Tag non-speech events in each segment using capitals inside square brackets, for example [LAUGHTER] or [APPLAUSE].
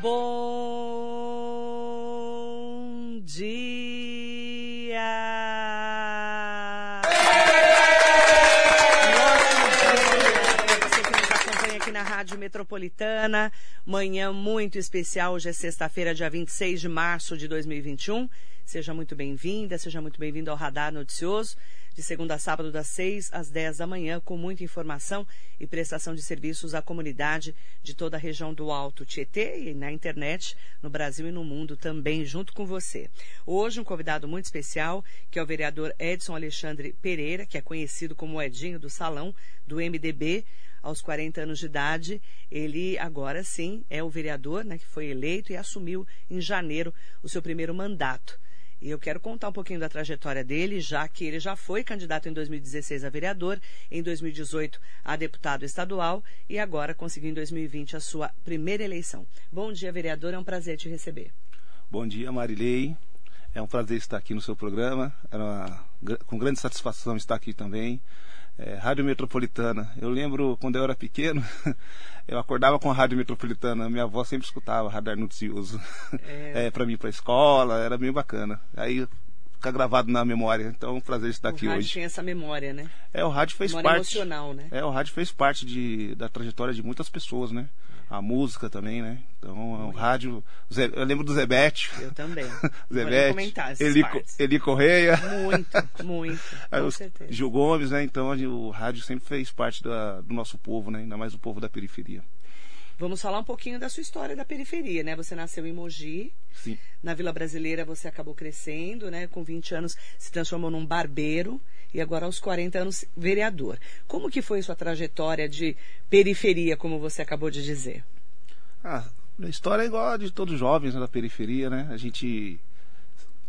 Bom dia! Que nos acompanha aqui na Rádio Metropolitana, manhã muito especial, hoje é sexta-feira, dia 26 de março de 2021. Seja muito bem-vinda, seja muito bem-vindo ao Radar Noticioso de segunda a sábado, das 6 às 10 da manhã, com muita informação e prestação de serviços à comunidade de toda a região do Alto Tietê e na internet, no Brasil e no mundo também, junto com você. Hoje, um convidado muito especial, que é o vereador Edson Alexandre Pereira, que é conhecido como Edinho do Salão, do MDB aos 40 anos de idade. Ele agora sim é o vereador, né, que foi eleito e assumiu em janeiro o seu primeiro mandato. E eu quero contar um pouquinho da trajetória dele, já que ele já foi candidato em 2016 a vereador, em 2018 a deputado estadual e agora conseguiu em 2020 a sua primeira eleição. Bom dia, vereador, é um prazer te receber. Bom dia, Marilei. É um prazer estar aqui no seu programa. É uma, com grande satisfação estar aqui também é, Rádio Metropolitana. Eu lembro quando eu era pequeno, [LAUGHS] eu acordava com a Rádio Metropolitana, minha avó sempre escutava Radar Noticioso. É. [LAUGHS] é para mim, para a escola, era bem bacana. Aí fica gravado na memória. Então, é um prazer estar o aqui hoje. Rádio tem essa memória, né? É, o rádio fez memória parte. emocional, né? É, o rádio fez parte de, da trajetória de muitas pessoas, né? A música também, né? Então, o rádio. Eu lembro do Zebete. Eu também. [LAUGHS] Zebete. Eli, Eli Correia. Muito, [LAUGHS] muito. com os, certeza. Gil Gomes, né? Então, o rádio sempre fez parte da, do nosso povo, né? Ainda mais o povo da periferia. Vamos falar um pouquinho da sua história da periferia, né? Você nasceu em Mogi. Sim. Na Vila Brasileira você acabou crescendo, né? Com 20 anos se transformou num barbeiro e agora aos 40 anos vereador. Como que foi sua trajetória de periferia, como você acabou de dizer? Ah, a história é igual a de todos os jovens né, da periferia, né? A gente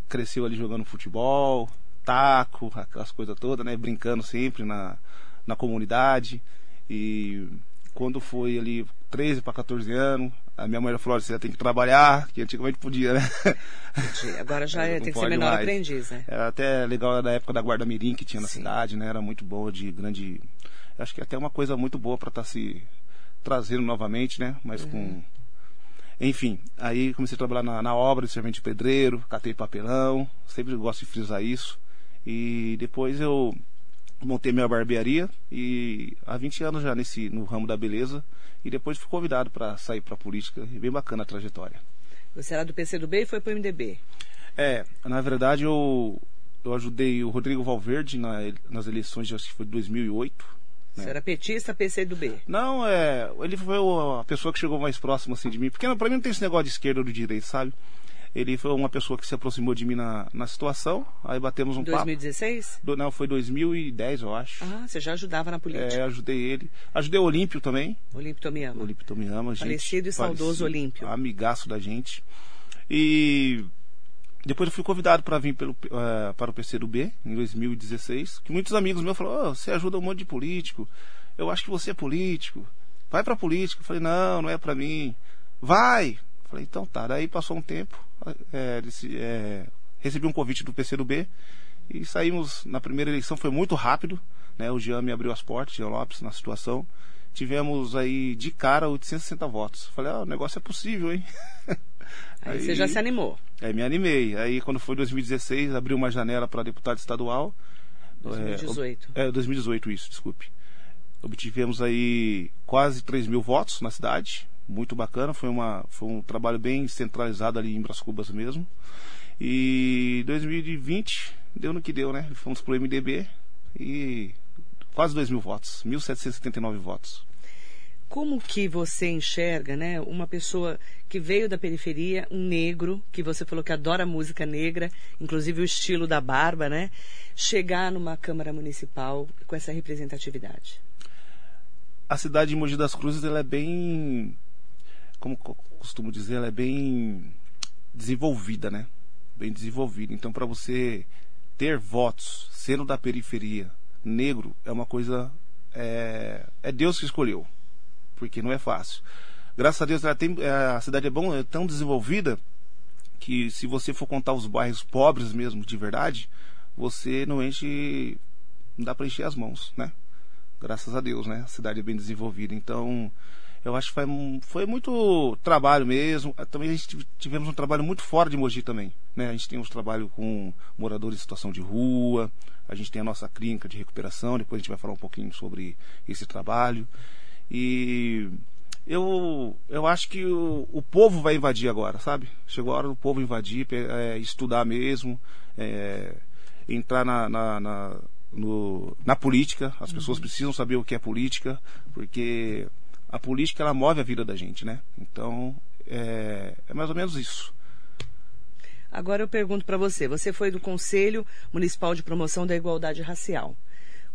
cresceu ali jogando futebol, taco, aquelas coisas todas, né? Brincando sempre na, na comunidade. E quando foi ali 13 para 14 anos, a minha mãe falou: você tem que trabalhar, que antigamente podia, né? Podia. Agora já [LAUGHS] é, tem que ser menor mais. aprendiz, né? Era até legal da época da Guarda Mirim que tinha na Sim. cidade, né? Era muito boa, de grande. Acho que até uma coisa muito boa para estar tá se trazendo novamente, né? Mas uhum. com. Enfim, aí comecei a trabalhar na, na obra de servente de pedreiro, catei papelão, sempre gosto de frisar isso. E depois eu montei minha barbearia e há 20 anos já nesse no ramo da beleza e depois fui convidado para sair para a política e bem bacana a trajetória. Você era do PCdoB e foi para o MDB? É, na verdade eu eu ajudei o Rodrigo Valverde na, nas eleições, acho que foi de 2008. Né? Você era petista, PCdoB? Não, é, ele foi a pessoa que chegou mais próximo assim de mim, porque para mim não tem esse negócio de esquerda ou de direita, sabe? Ele foi uma pessoa que se aproximou de mim na, na situação, aí batemos um 2016? papo. 2016? Não, foi 2010, eu acho. Ah, você já ajudava na política. É, ajudei ele. Ajudei o Olímpio também. Olímpio Tomiama. Olímpio Tomiama, gente. Falecido e saudoso Olímpio. Amigaço da gente. E depois eu fui convidado para vir pelo, uh, para o PCdoB em 2016, que muitos amigos meus falaram, oh, você ajuda um monte de político, eu acho que você é político, vai para política. Eu falei, não, não é para mim. Vai! Falei, então tá. Daí passou um tempo, é, é, recebi um convite do PCdoB e saímos na primeira eleição, foi muito rápido, né? O Jean me abriu as portas, Jean Lopes, na situação. Tivemos aí de cara 860 votos. Falei, ah, o negócio é possível, hein? Aí, [LAUGHS] aí, você já se animou. Aí me animei. Aí quando foi 2016, abriu uma janela para deputado estadual. 2018. É, é, 2018 isso, desculpe. Obtivemos aí quase 3 mil votos na cidade muito bacana. Foi, uma, foi um trabalho bem centralizado ali em Bras Cubas mesmo. E 2020 deu no que deu, né? Fomos pro MDB e quase 2 mil votos, 1.779 votos. Como que você enxerga, né, uma pessoa que veio da periferia, um negro, que você falou que adora música negra, inclusive o estilo da barba, né, chegar numa Câmara Municipal com essa representatividade? A cidade de Mogi das Cruzes ela é bem como costumo dizer, ela é bem desenvolvida, né? Bem desenvolvida. Então, para você ter votos, sendo da periferia, negro, é uma coisa. É, é Deus que escolheu, porque não é fácil. Graças a Deus, tem, é, a cidade é, bom, é tão desenvolvida que, se você for contar os bairros pobres mesmo, de verdade, você não enche. Não dá para encher as mãos, né? graças a Deus, né? A cidade é bem desenvolvida. Então, eu acho que foi, foi muito trabalho mesmo. Ah, também a gente tivemos um trabalho muito fora de Mogi também. Né? A gente tem uns trabalhos com moradores em situação de rua, a gente tem a nossa clínica de recuperação, depois a gente vai falar um pouquinho sobre esse trabalho. E eu, eu acho que o, o povo vai invadir agora, sabe? Chegou a hora do povo invadir, é, estudar mesmo, é, entrar na, na, na, no, na política. As pessoas uhum. precisam saber o que é política, porque a política ela move a vida da gente, né? Então é, é mais ou menos isso. Agora eu pergunto para você, você foi do Conselho Municipal de Promoção da Igualdade Racial.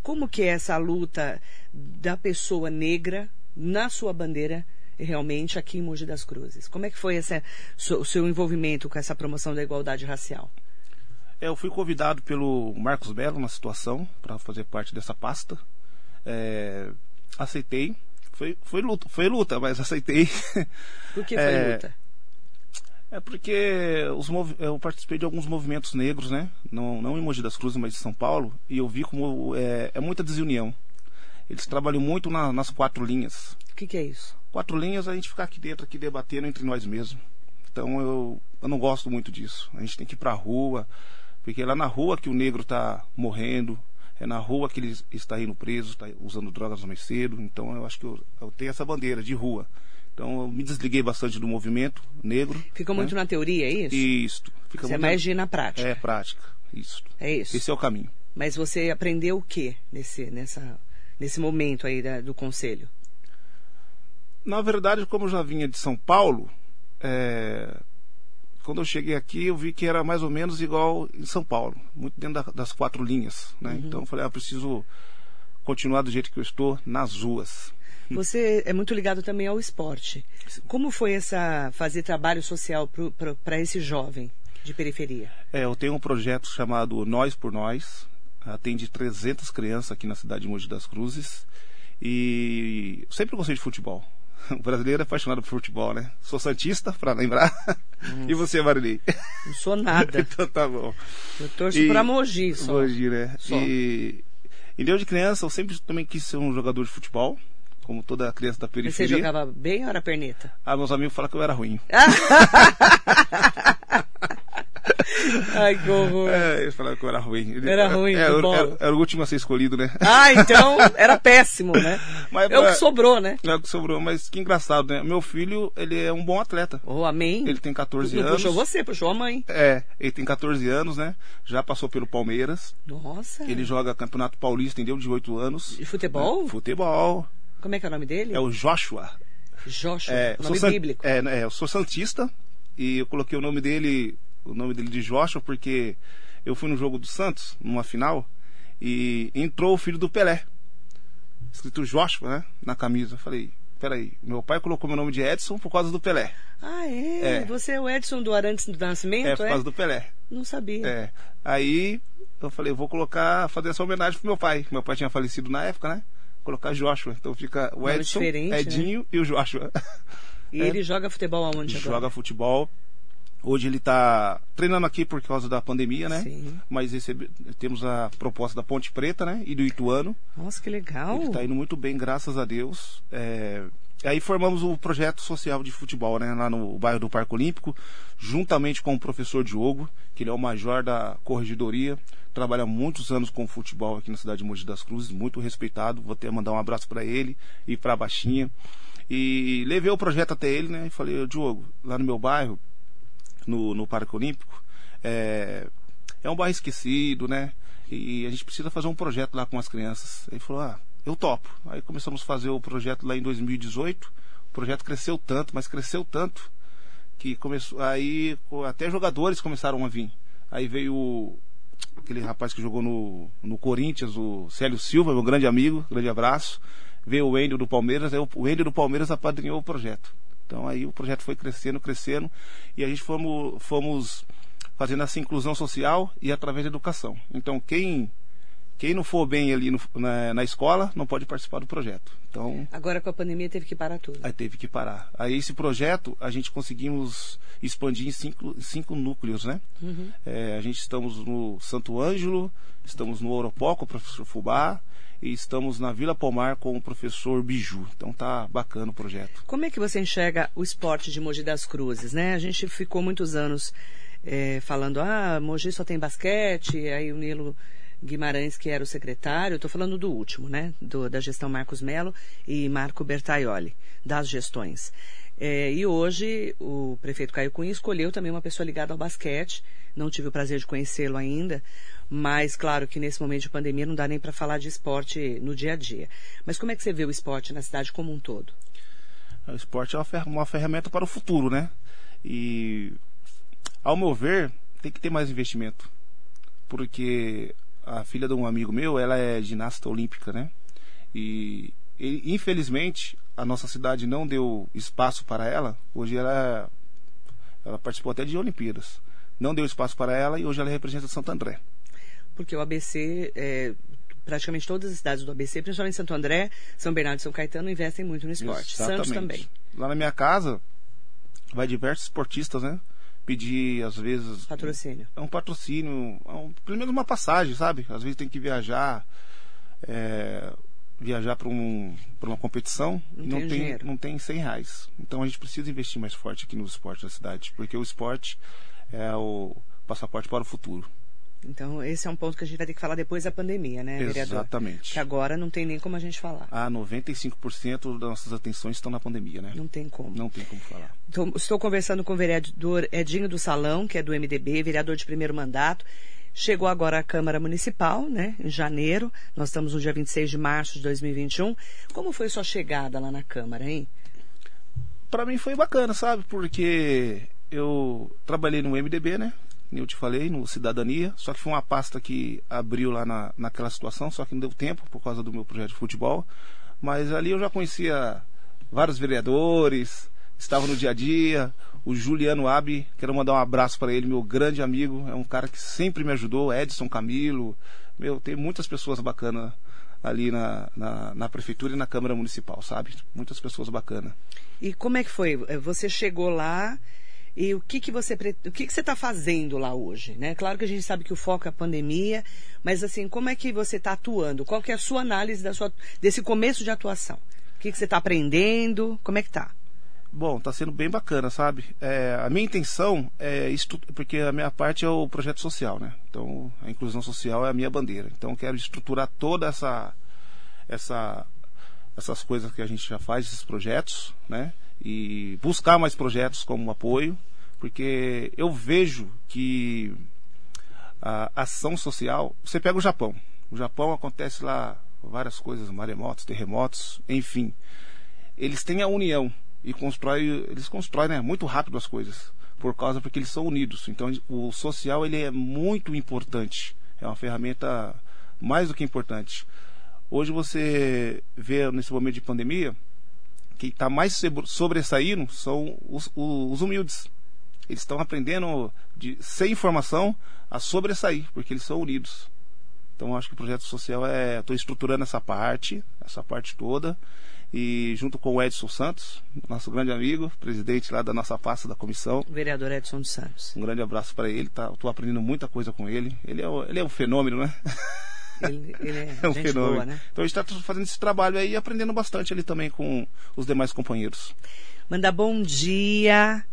Como que é essa luta da pessoa negra na sua bandeira realmente aqui em Mogi das Cruzes? Como é que foi esse, o seu envolvimento com essa promoção da igualdade racial? É, eu fui convidado pelo Marcos Belo na situação para fazer parte dessa pasta. É, aceitei. Foi, foi luta, foi luta, mas aceitei. [LAUGHS] Por que foi é, luta? É porque os, eu participei de alguns movimentos negros, né? Não, não em Mogi das Cruzes, mas em São Paulo, e eu vi como é, é muita desunião. Eles trabalham muito na, nas quatro linhas. O que, que, é isso? Quatro linhas a gente ficar aqui dentro, aqui debatendo entre nós mesmos. Então eu, eu não gosto muito disso. A gente tem que ir para a rua, porque é lá na rua que o negro está morrendo, é na rua que ele está indo preso, está usando drogas mais cedo. Então eu acho que eu, eu tenho essa bandeira de rua. Então eu me desliguei bastante do movimento negro. Fica né? muito na teoria, é isso? Isso. Fica você é mais de na prática. É, prática. Isso. É isso. Esse é o caminho. Mas você aprendeu o que nesse, nessa, nesse momento aí da, do conselho? Na verdade, como eu já vinha de São Paulo, é, quando eu cheguei aqui, eu vi que era mais ou menos igual em São Paulo, muito dentro da, das quatro linhas. Né? Uhum. Então eu falei, ah, preciso continuar do jeito que eu estou nas ruas. [LAUGHS] Você é muito ligado também ao esporte. Como foi essa fazer trabalho social para esse jovem de periferia? É, eu tenho um projeto chamado Nós por Nós. Atende 300 crianças aqui na cidade de Mogi das Cruzes. E sempre gostei de futebol. [LAUGHS] O brasileiro é apaixonado por futebol, né? Sou santista, para lembrar. [LAUGHS] e você, Marilei? Não sou nada. [LAUGHS] então tá bom. Eu torço e... pra Mogi só. Mogi, né? Só. E... e de criança, eu sempre também quis ser um jogador de futebol como toda criança da periferia. Você jogava bem ou era perneta? Ah, meus amigos falam que eu era ruim. [LAUGHS] Ai, que horror. É, eles falaram que eu era ruim. Era ruim, é, era, era, era, o último a ser escolhido, né? Ah, [LAUGHS] então era péssimo, né? Mas, é o que sobrou, né? É o que sobrou, mas que engraçado, né? Meu filho, ele é um bom atleta. Oh, amém. Ele tem 14 Não anos. Puxou você, puxou a mãe. É, ele tem 14 anos, né? Já passou pelo Palmeiras. Nossa. Ele joga Campeonato Paulista, entendeu? De 8 anos. E futebol? Né? Futebol. Como é que é o nome dele? É o Joshua. Joshua, é, nome bíblico. É, é, eu sou santista e eu coloquei o nome dele, o nome dele de Joshua porque eu fui no jogo do Santos, numa final, e entrou o filho do Pelé. Escrito Joshua, né? Na camisa. Eu falei, peraí, meu pai colocou meu nome de Edson por causa do Pelé. Ah, é? é. Você é o Edson do Arantes do Nascimento? É, por causa é? do Pelé. Não sabia. É. Aí eu falei, vou colocar, fazer essa homenagem pro meu pai. Meu pai tinha falecido na época, né? colocar Joshua. Então fica o Edson, né? Edinho né? e o Joshua. E [LAUGHS] é. ele joga futebol aonde agora? Joga futebol. Hoje ele está treinando aqui por causa da pandemia, né? Sim. Mas recebe, temos a proposta da Ponte Preta, né? E do Ituano. Nossa, que legal. Ele está indo muito bem, graças a Deus. É... Aí formamos o projeto social de futebol, né? Lá no bairro do Parque Olímpico, juntamente com o professor Diogo, que ele é o major da corregedoria trabalha muitos anos com futebol aqui na cidade de Mogi das Cruzes, muito respeitado. Vou até mandar um abraço para ele e para a Baixinha. E levei o projeto até ele, né? E falei, Diogo, lá no meu bairro, no, no Parque Olímpico, é, é um bairro esquecido, né? E a gente precisa fazer um projeto lá com as crianças. Ele falou, ah, eu topo. Aí começamos a fazer o projeto lá em 2018. O projeto cresceu tanto, mas cresceu tanto que começou aí até jogadores começaram a vir. Aí veio aquele rapaz que jogou no, no Corinthians, o Célio Silva, meu grande amigo, grande abraço. Veio o Wendel do Palmeiras, aí o Wendel do Palmeiras apadrinhou o projeto. Então aí o projeto foi crescendo, crescendo, e a gente fomos, fomos fazendo essa inclusão social e através da educação. Então quem quem não for bem ali no, na, na, escola não pode participar do projeto. Então agora com a pandemia teve que parar tudo. Aí teve que parar. Aí esse projeto a gente conseguimos expandir em cinco, cinco núcleos, né? Uhum. É, a gente estamos no Santo Ângelo, estamos no Oropó com o professor Fubá e estamos na Vila Pomar com o professor Biju. Então tá bacana o projeto. Como é que você enxerga o esporte de Mogi das Cruzes, né? A gente ficou muitos anos é, falando, ah, Mogi só tem basquete, aí o Nilo Guimarães, que era o secretário, estou falando do último, né? Do, da gestão Marcos Melo e Marco Bertaioli, das gestões. É, e hoje o prefeito Caio Cunha escolheu também uma pessoa ligada ao basquete. Não tive o prazer de conhecê-lo ainda, mas claro que nesse momento de pandemia não dá nem para falar de esporte no dia a dia. Mas como é que você vê o esporte na cidade como um todo? O esporte é uma ferramenta para o futuro, né? E ao meu ver, tem que ter mais investimento. Porque a filha de um amigo meu, ela é ginasta olímpica, né? E, e infelizmente a nossa cidade não deu espaço para ela. Hoje ela ela participou até de Olimpíadas. Não deu espaço para ela e hoje ela representa Santo André. Porque o ABC, é, praticamente todas as cidades do ABC, principalmente Santo André, São Bernardo e São Caetano, investem muito no esporte. Exatamente. Santos também. Lá na minha casa, vai diversos esportistas, né? Pedir, às vezes. Patrocínio. É um patrocínio, é um, pelo menos uma passagem, sabe? Às vezes tem que viajar. É, viajar para um, uma competição não e não tem, não tem 100 reais. Então a gente precisa investir mais forte aqui no esporte da cidade, porque o esporte é o passaporte para o futuro. Então, esse é um ponto que a gente vai ter que falar depois da pandemia, né, vereador? Exatamente. Que agora não tem nem como a gente falar. Ah, 95% das nossas atenções estão na pandemia, né? Não tem como. Não tem como falar. Então, estou conversando com o vereador Edinho do Salão, que é do MDB, vereador de primeiro mandato. Chegou agora à Câmara Municipal, né, em janeiro. Nós estamos no dia 26 de março de 2021. Como foi sua chegada lá na Câmara, hein? Para mim foi bacana, sabe? Porque eu trabalhei no MDB, né? Eu te falei, no Cidadania, só que foi uma pasta que abriu lá na, naquela situação, só que não deu tempo por causa do meu projeto de futebol. Mas ali eu já conhecia vários vereadores, estava no dia a dia. O Juliano Abi, quero mandar um abraço para ele, meu grande amigo, é um cara que sempre me ajudou, Edson Camilo. Meu, tem muitas pessoas bacanas ali na, na, na, prefeitura e na Câmara Municipal, sabe? Muitas pessoas bacanas. E como é que foi? Você chegou lá e o que, que você o que, que você está fazendo lá hoje, né? Claro que a gente sabe que o foco é a pandemia, mas assim, como é que você está atuando? Qual que é a sua análise da sua, desse começo de atuação? O que, que você está aprendendo? Como é que tá? Bom, está sendo bem bacana, sabe? É, a minha intenção é porque a minha parte é o projeto social, né? Então, a inclusão social é a minha bandeira. Então, quero estruturar toda essa, essa, essas coisas que a gente já faz, esses projetos, né? E buscar mais projetos como apoio, porque eu vejo que a ação social. Você pega o Japão. O Japão acontece lá várias coisas, maremotos, terremotos, enfim. Eles têm a união e constrói, eles constroem né, muito rápido as coisas por causa porque eles são unidos. Então o social ele é muito importante. É uma ferramenta mais do que importante. Hoje você vê nesse momento de pandemia, que está mais sobressaindo são os, os humildes. Eles estão aprendendo de, sem informação a sobressair, porque eles são unidos. Então acho que o projeto social é. Estou estruturando essa parte, essa parte toda. E junto com o Edson Santos, nosso grande amigo, presidente lá da nossa pasta da comissão. O vereador Edson Santos. Um grande abraço para ele, tá? Estou aprendendo muita coisa com ele. Ele é, ele é um fenômeno, né? [LAUGHS] Ele, ele é, [LAUGHS] é um fenômeno. Boa, né? Então a gente está fazendo esse trabalho aí e aprendendo bastante ali também com os demais companheiros. Manda bom dia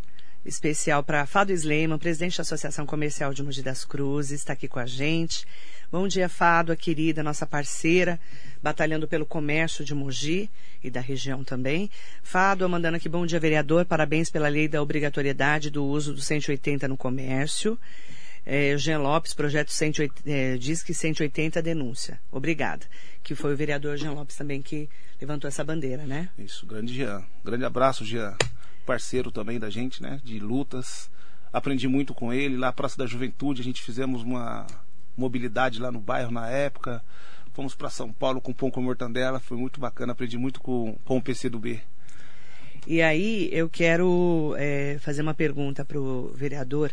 especial para Fado Sleiman, presidente da Associação Comercial de Mogi das Cruzes, está aqui com a gente. Bom dia, Fado, a querida, nossa parceira, batalhando pelo comércio de Mogi e da região também. Fado, mandando aqui bom dia, vereador, parabéns pela lei da obrigatoriedade do uso do 180 no comércio. É, Jean Lopes, projeto 180, é, diz que 180 denúncia. Obrigada. Que foi o vereador Jean Lopes também que levantou essa bandeira, né? Isso, grande Jean. Grande abraço, Jean. Parceiro também da gente, né? De lutas. Aprendi muito com ele. Lá na Praça da Juventude, a gente fizemos uma mobilidade lá no bairro na época. Fomos para São Paulo com pão com mortandela. Foi muito bacana. Aprendi muito com, com o PC do B. E aí eu quero é, fazer uma pergunta para o vereador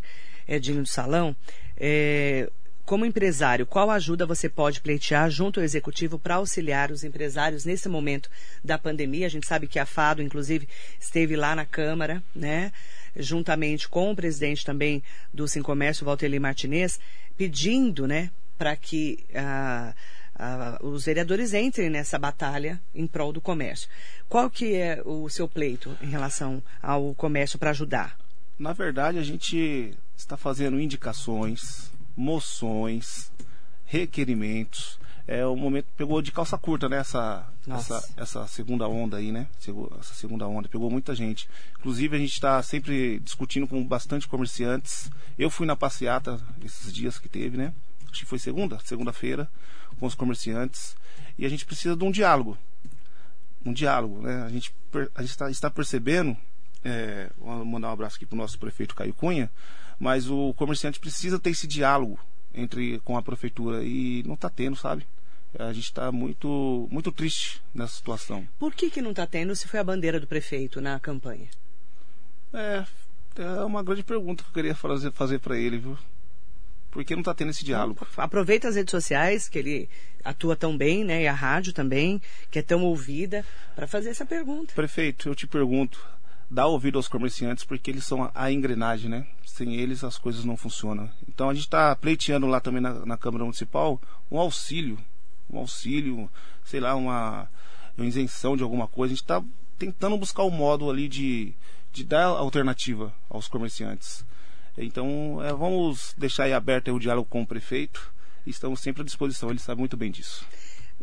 Edinho do Salão. É, como empresário, qual ajuda você pode pleitear junto ao executivo para auxiliar os empresários nesse momento da pandemia? A gente sabe que a Fado, inclusive, esteve lá na Câmara, né? Juntamente com o presidente também do Sim Comércio, Valteli Martinez, pedindo, né, para que ah, ah, os vereadores entrem nessa batalha em prol do comércio. Qual que é o seu pleito em relação ao comércio para ajudar? Na verdade, a gente está fazendo indicações, moções, requerimentos. É o momento pegou de calça curta, né? Essa, essa, essa segunda onda aí, né? Essa segunda onda pegou muita gente. Inclusive a gente está sempre discutindo com bastante comerciantes. Eu fui na passeata esses dias que teve, né? Acho que foi segunda, segunda-feira, com os comerciantes. E a gente precisa de um diálogo. Um diálogo, né? A gente, a gente está, está percebendo é, vou mandar um abraço aqui para o nosso prefeito Caio Cunha, mas o comerciante precisa ter esse diálogo entre com a prefeitura e não está tendo, sabe? A gente está muito, muito triste nessa situação. Por que, que não está tendo se foi a bandeira do prefeito na campanha? É, é uma grande pergunta que eu queria fazer, fazer para ele, viu? Por que não está tendo esse diálogo? Aproveita as redes sociais, que ele atua tão bem, né? E a rádio também, que é tão ouvida, para fazer essa pergunta. Prefeito, eu te pergunto, dá ouvido aos comerciantes porque eles são a engrenagem, né? Sem eles as coisas não funcionam. Então a gente está pleiteando lá também na, na, Câmara Municipal um auxílio, um auxílio, sei lá, uma, uma isenção de alguma coisa. A gente está tentando buscar o um modo ali de, de dar alternativa aos comerciantes. Então é, vamos deixar aí aberto o diálogo com o prefeito estamos sempre à disposição, ele sabe muito bem disso.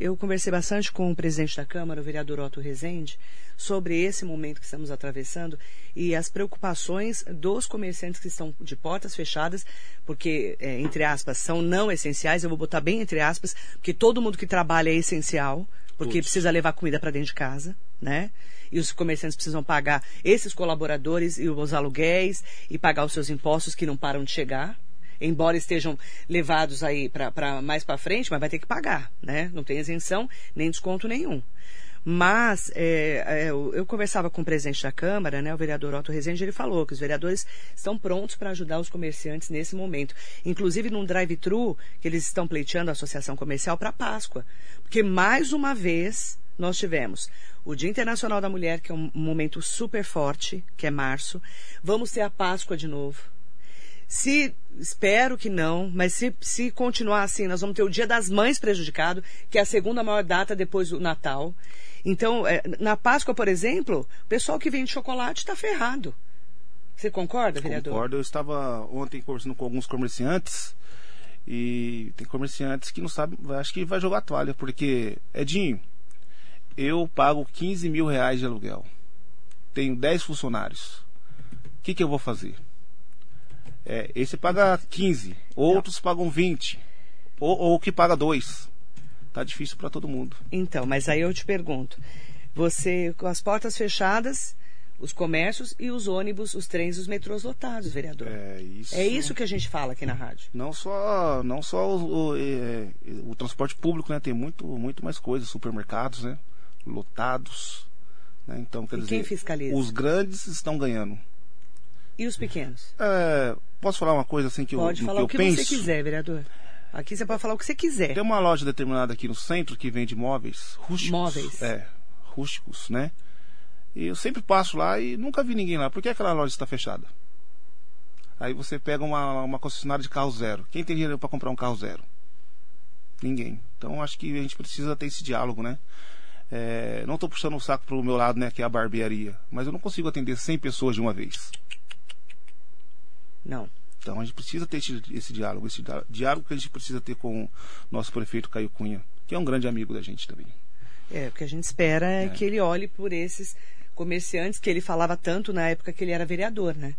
Eu conversei bastante com o presidente da Câmara, o vereador Otto Rezende, sobre esse momento que estamos atravessando e as preocupações dos comerciantes que estão de portas fechadas, porque, é, entre aspas, são não essenciais, eu vou botar bem entre aspas, porque todo mundo que trabalha é essencial, porque precisa levar comida para dentro de casa, né? E os comerciantes precisam pagar esses colaboradores e os aluguéis e pagar os seus impostos que não param de chegar, embora estejam levados aí para mais para frente, mas vai ter que pagar, né? Não tem isenção nem desconto nenhum. Mas é, é, eu, eu, conversava com o presidente da Câmara, né, o vereador Otto Rezende, ele falou que os vereadores estão prontos para ajudar os comerciantes nesse momento. Inclusive num drive-thru que eles estão pleiteando a Associação Comercial para Páscoa. Porque mais uma vez nós tivemos o Dia Internacional da Mulher, que é um momento super forte, que é março. Vamos ter a Páscoa de novo. Se espero que não, mas se, se continuar assim, nós vamos ter o Dia das Mães prejudicado, que é a segunda maior data depois do Natal. Então, é, na Páscoa, por exemplo, o pessoal que vende chocolate está ferrado. Você concorda, vereador? Concordo. Eu estava ontem conversando com alguns comerciantes e tem comerciantes que não sabem, acho que vai jogar toalha, porque, Edinho, eu pago 15 mil reais de aluguel, tenho 10 funcionários. O que, que eu vou fazer? É, esse paga 15, outros Não. pagam 20, ou, ou que paga 2. Tá difícil para todo mundo. Então, mas aí eu te pergunto, você com as portas fechadas, os comércios e os ônibus, os trens, os metrôs lotados, vereador. É isso. É isso que a gente fala aqui na rádio. Não só, não só o, o, é, o transporte público, né? Tem muito, muito mais coisas, supermercados, né? Lotados. Né? Então, quer e dizer, quem fiscaliza? os grandes estão ganhando. E os pequenos? É, posso falar uma coisa assim que pode eu falar que o que penso? você quiser, vereador. Aqui você pode falar o que você quiser. Tem uma loja determinada aqui no centro que vende móveis rústicos. Móveis. É, rústicos, né? E eu sempre passo lá e nunca vi ninguém lá. Por que aquela loja está fechada? Aí você pega uma, uma concessionária de carro zero. Quem tem dinheiro para comprar um carro zero? Ninguém. Então acho que a gente precisa ter esse diálogo, né? É, não estou puxando o saco para o meu lado, né, que é a barbearia. Mas eu não consigo atender 100 pessoas de uma vez. Não. Então a gente precisa ter esse, esse, diálogo, esse diálogo que a gente precisa ter com o nosso prefeito Caio Cunha, que é um grande amigo da gente também. É, o que a gente espera é, é que ele olhe por esses comerciantes que ele falava tanto na época que ele era vereador, né?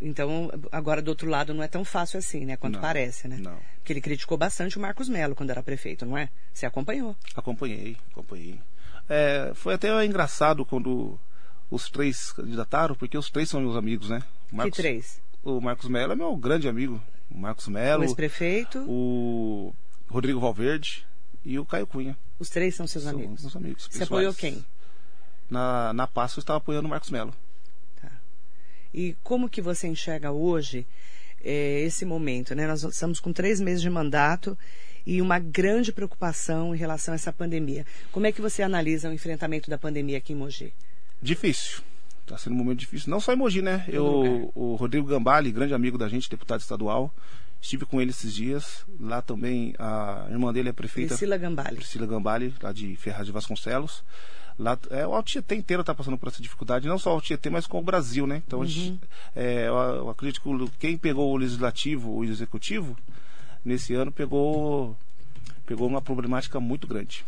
Então, agora do outro lado não é tão fácil assim, né? Quanto não, parece, né? Não. Porque ele criticou bastante o Marcos Melo quando era prefeito, não é? Você acompanhou? Acompanhei, acompanhei. É, foi até engraçado quando os três candidataram, porque os três são meus amigos, né? Marcos, que três? O Marcos Melo é meu grande amigo. O Marcos Melo. O ex-prefeito. O Rodrigo Valverde e o Caio Cunha. Os três são seus são amigos? Meus amigos. Você apoiou quem? Na, na Páscoa eu estava apoiando o Marcos Melo. Tá. E como que você enxerga hoje é, esse momento, né? Nós estamos com três meses de mandato e uma grande preocupação em relação a essa pandemia. Como é que você analisa o enfrentamento da pandemia aqui em Mogi? Difícil. Está sendo um momento difícil. Não só em Mogi, né? Eu, o Rodrigo Gambale, grande amigo da gente, deputado estadual, estive com ele esses dias. Lá também a irmã dele é prefeita. Priscila Gambale. Priscila Gambale, lá de Ferraz de Vasconcelos. Lá, é, o Altietê inteiro está passando por essa dificuldade, não só o Altietê, mas com o Brasil, né? Então, uhum. gente, é, eu, eu acredito que quem pegou o legislativo, o executivo, nesse ano pegou, pegou uma problemática muito grande.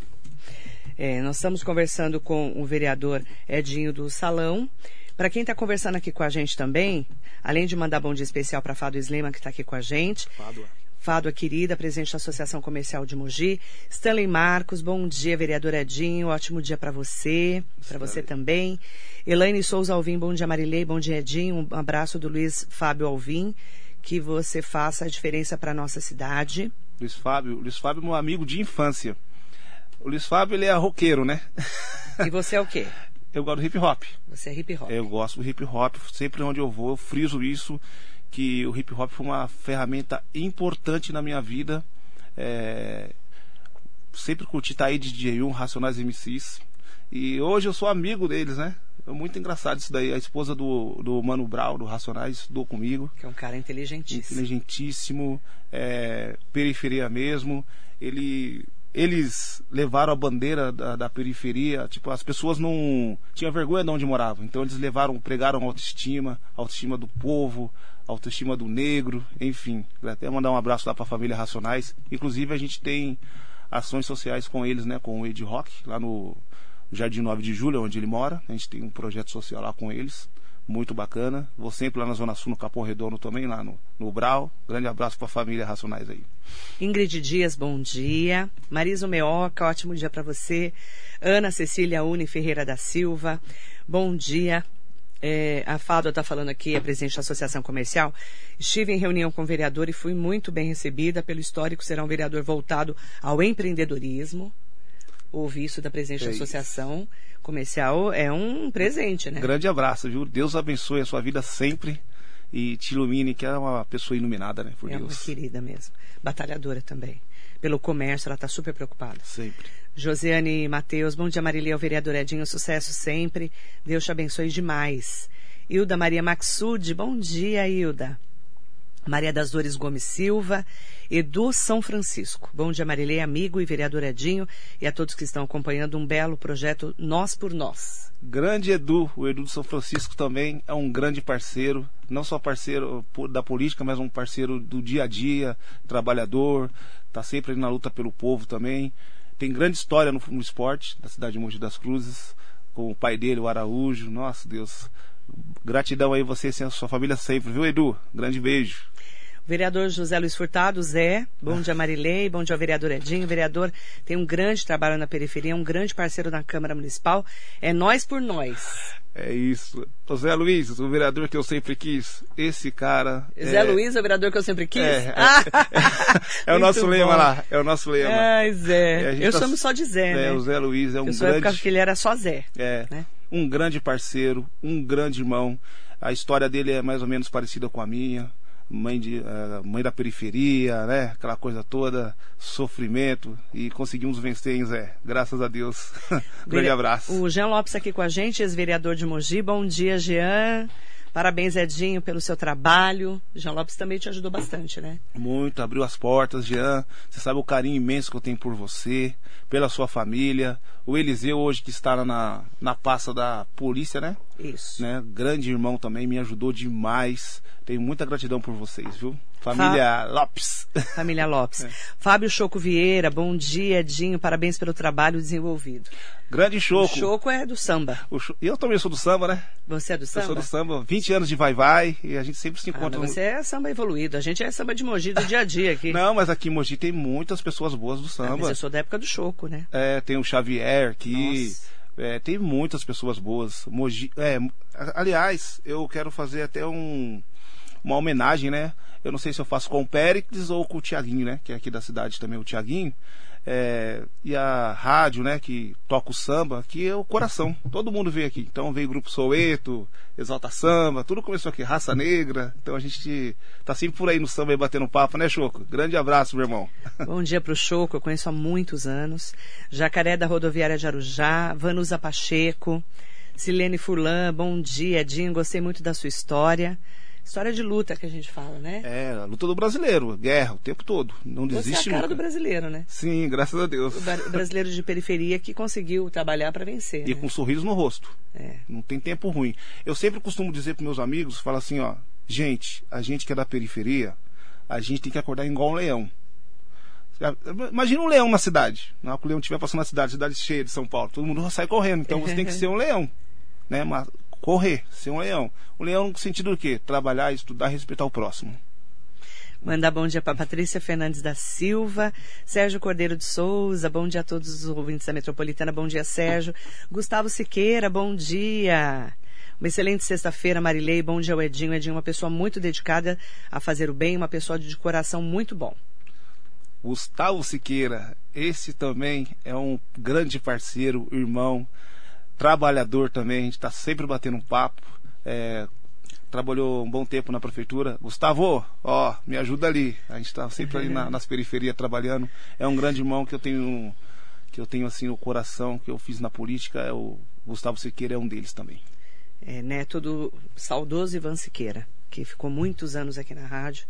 É, nós estamos conversando com o vereador Edinho do Salão. Para quem está conversando aqui com a gente também, além de mandar bom dia especial para Fado Slema, que está aqui com a gente. Fado. Fado, querida, presidente da Associação Comercial de Mogi. Stanley Marcos, bom dia, vereador Edinho, ótimo dia para você, para você também. Elaine Souza Alvim, bom dia, Marilei, bom dia, Edinho. Um abraço do Luiz Fábio Alvim, que você faça a diferença para nossa cidade. Luiz Fábio, Luiz Fábio meu amigo de infância. O Luiz Fábio, ele é roqueiro, né? E você é o quê? [LAUGHS] Eu gosto do hip hop. Você é hip hop. Eu gosto do hip hop, sempre onde eu vou, eu friso isso que o hip hop foi uma ferramenta importante na minha vida. É, sempre curti aí de DJ1, Racionais MCs. E hoje eu sou amigo deles, né? É muito engraçado isso daí. A esposa do, do Mano Brown, do Racionais, estudou comigo. Que é um cara inteligentíssimo. Inteligentíssimo, é, periferia mesmo. Ele eles levaram a bandeira da, da, periferia, tipo, as pessoas não tinham vergonha de onde moravam, então eles levaram, pregaram autoestima, autoestima do povo, autoestima do negro, enfim. Até mandar um abraço lá para a família Racionais. Inclusive a gente tem ações sociais com eles, né, com o Ed Rock, lá no Jardim 9 de Julho, onde ele mora. A gente tem um projeto social lá com eles muito bacana. Vou sempre lá na Zona Sul, no Capão Redondo também, lá no, no Brau. Grande abraço para a família Racionais aí. Ingrid Dias, bom dia. Marisa Meoca, ótimo dia para você. Ana Cecília Uni Ferreira da Silva, bom dia. É, a Fábio está falando aqui, a presidente da Associação Comercial. Estive em reunião com o vereador e fui muito bem recebida. Pelo histórico, será um vereador voltado ao empreendedorismo. Ouvi isso da presidente é da Associação. Isso comercial é um presente, né? Grande abraço, viu? Deus abençoe a sua vida sempre e te ilumine, que é uma pessoa iluminada, né? Por é Deus. uma querida mesmo. Batalhadora também. Pelo comércio, ela está super preocupada. Sempre. Josiane Matheus, bom dia Marília, o vereador Edinho, sucesso sempre. Deus te abençoe demais. Hilda Maria Maxud, bom dia, Hilda. Maria das Dores Gomes Silva, Edu São Francisco. Bom dia, Marilei, amigo e vereador Edinho, e a todos que estão acompanhando um belo projeto Nós por Nós. Grande Edu, o Edu de São Francisco também é um grande parceiro, não só parceiro da política, mas um parceiro do dia a dia, trabalhador, está sempre na luta pelo povo também. Tem grande história no, no esporte da cidade de Mogi das Cruzes, com o pai dele, o Araújo. Nossa Deus, gratidão aí você e a sua família sempre, viu, Edu? Grande beijo. Vereador José Luiz Furtado, Zé, bom dia Marilei, bom dia vereador Edinho. O vereador tem um grande trabalho na periferia, é um grande parceiro na Câmara Municipal. É nós por nós. É isso. José Luiz, o vereador que eu sempre quis. Esse cara. Zé é... Luiz, o vereador que eu sempre quis? É, [LAUGHS] é, é o nosso lema lá. É o nosso lema. Ai, Zé. Eu tá... chamo só de Zé, é, né? O Zé Luiz é um eu grande. Eu que ele era só Zé. É. Né? Um grande parceiro, um grande irmão. A história dele é mais ou menos parecida com a minha mãe, de, uh, mãe da periferia, né? Aquela coisa toda, sofrimento. E conseguimos vencer em Zé. Graças a Deus. [LAUGHS] Grande abraço. O Jean Lopes aqui com a gente, ex-vereador de Mogi. Bom dia, Jean. Parabéns, Edinho, pelo seu trabalho. Jean Lopes também te ajudou bastante, né? Muito, abriu as portas, Jean. Você sabe o carinho imenso que eu tenho por você, pela sua família. O Eliseu, hoje, que está na, na pasta da polícia, né? Isso. Né? Grande irmão também, me ajudou demais. Tenho muita gratidão por vocês, viu? Família Fá... Lopes. Família Lopes. [LAUGHS] É. Fábio Choco Vieira, bom dia, Edinho. Parabéns pelo trabalho desenvolvido. Grande Choco. O Choco é do samba. Cho... Eu também sou do samba, né? Você é do samba? Eu sou do samba. 20 anos de vai-vai e a gente sempre se encontra. Ah, você é samba evoluído. A gente é samba de Mogi do dia a dia aqui. [LAUGHS] Não, mas aqui em Mogi tem muitas pessoas boas do samba. Ah, mas eu sou da época do Choco, né? É, tem o Xavier aqui. É, tem muitas pessoas boas. Mogi, é, aliás, eu quero fazer até um uma homenagem, né? Eu não sei se eu faço com o Péricles ou com o Tiaguinho, né? Que é aqui da cidade também, o Tiaguinho. É, e a rádio, né, que toca o samba, aqui é o coração. Todo mundo veio aqui. Então veio o Grupo Soueto, Exalta Samba, tudo começou aqui, Raça Negra. Então a gente tá sempre por aí no samba aí batendo papo, né, Choco? Grande abraço, meu irmão. [LAUGHS] Bom dia pro Choco, eu conheço há muitos anos. Jacaré da Rodoviária de Arujá, Vanusa Pacheco, Silene Furlan, bom dia, Edinho, gostei muito da sua história. História de luta que a gente fala, né? É, a luta do brasileiro, guerra o tempo todo. Não desiste Você é a cara nunca. do brasileiro, né? Sim, graças a Deus. O bra- brasileiro de periferia que conseguiu trabalhar para vencer. E né? com um sorriso no rosto. É. Não tem tempo ruim. Eu sempre costumo dizer para meus amigos, fala assim, ó, gente, a gente que é da periferia, a gente tem que acordar igual um leão. Imagina um leão na cidade. Na hora que o leão estiver passando na cidade, cidade cheia de São Paulo, todo mundo sai correndo. Então você tem que ser um leão, né? Mas correr, ser um leão. Um leão no sentido do quê? Trabalhar, estudar, respeitar o próximo. Mandar bom dia para Patrícia Fernandes da Silva, Sérgio Cordeiro de Souza, bom dia a todos os ouvintes da Metropolitana, bom dia Sérgio. Gustavo Siqueira, bom dia. Uma excelente sexta-feira, Marilei, bom dia ao Edinho. Edinho é uma pessoa muito dedicada a fazer o bem, uma pessoa de coração muito bom. Gustavo Siqueira, esse também é um grande parceiro, irmão, trabalhador também, a gente está sempre batendo um papo. É, trabalhou um bom tempo na prefeitura. Gustavo, ó, me ajuda ali. A gente está sempre ali na, [LAUGHS] nas periferias trabalhando. É um grande irmão que eu tenho, que eu tenho assim o coração que eu fiz na política. É o Gustavo Siqueira é um deles também. É, neto do saudoso Ivan Siqueira, que ficou muitos anos aqui na rádio.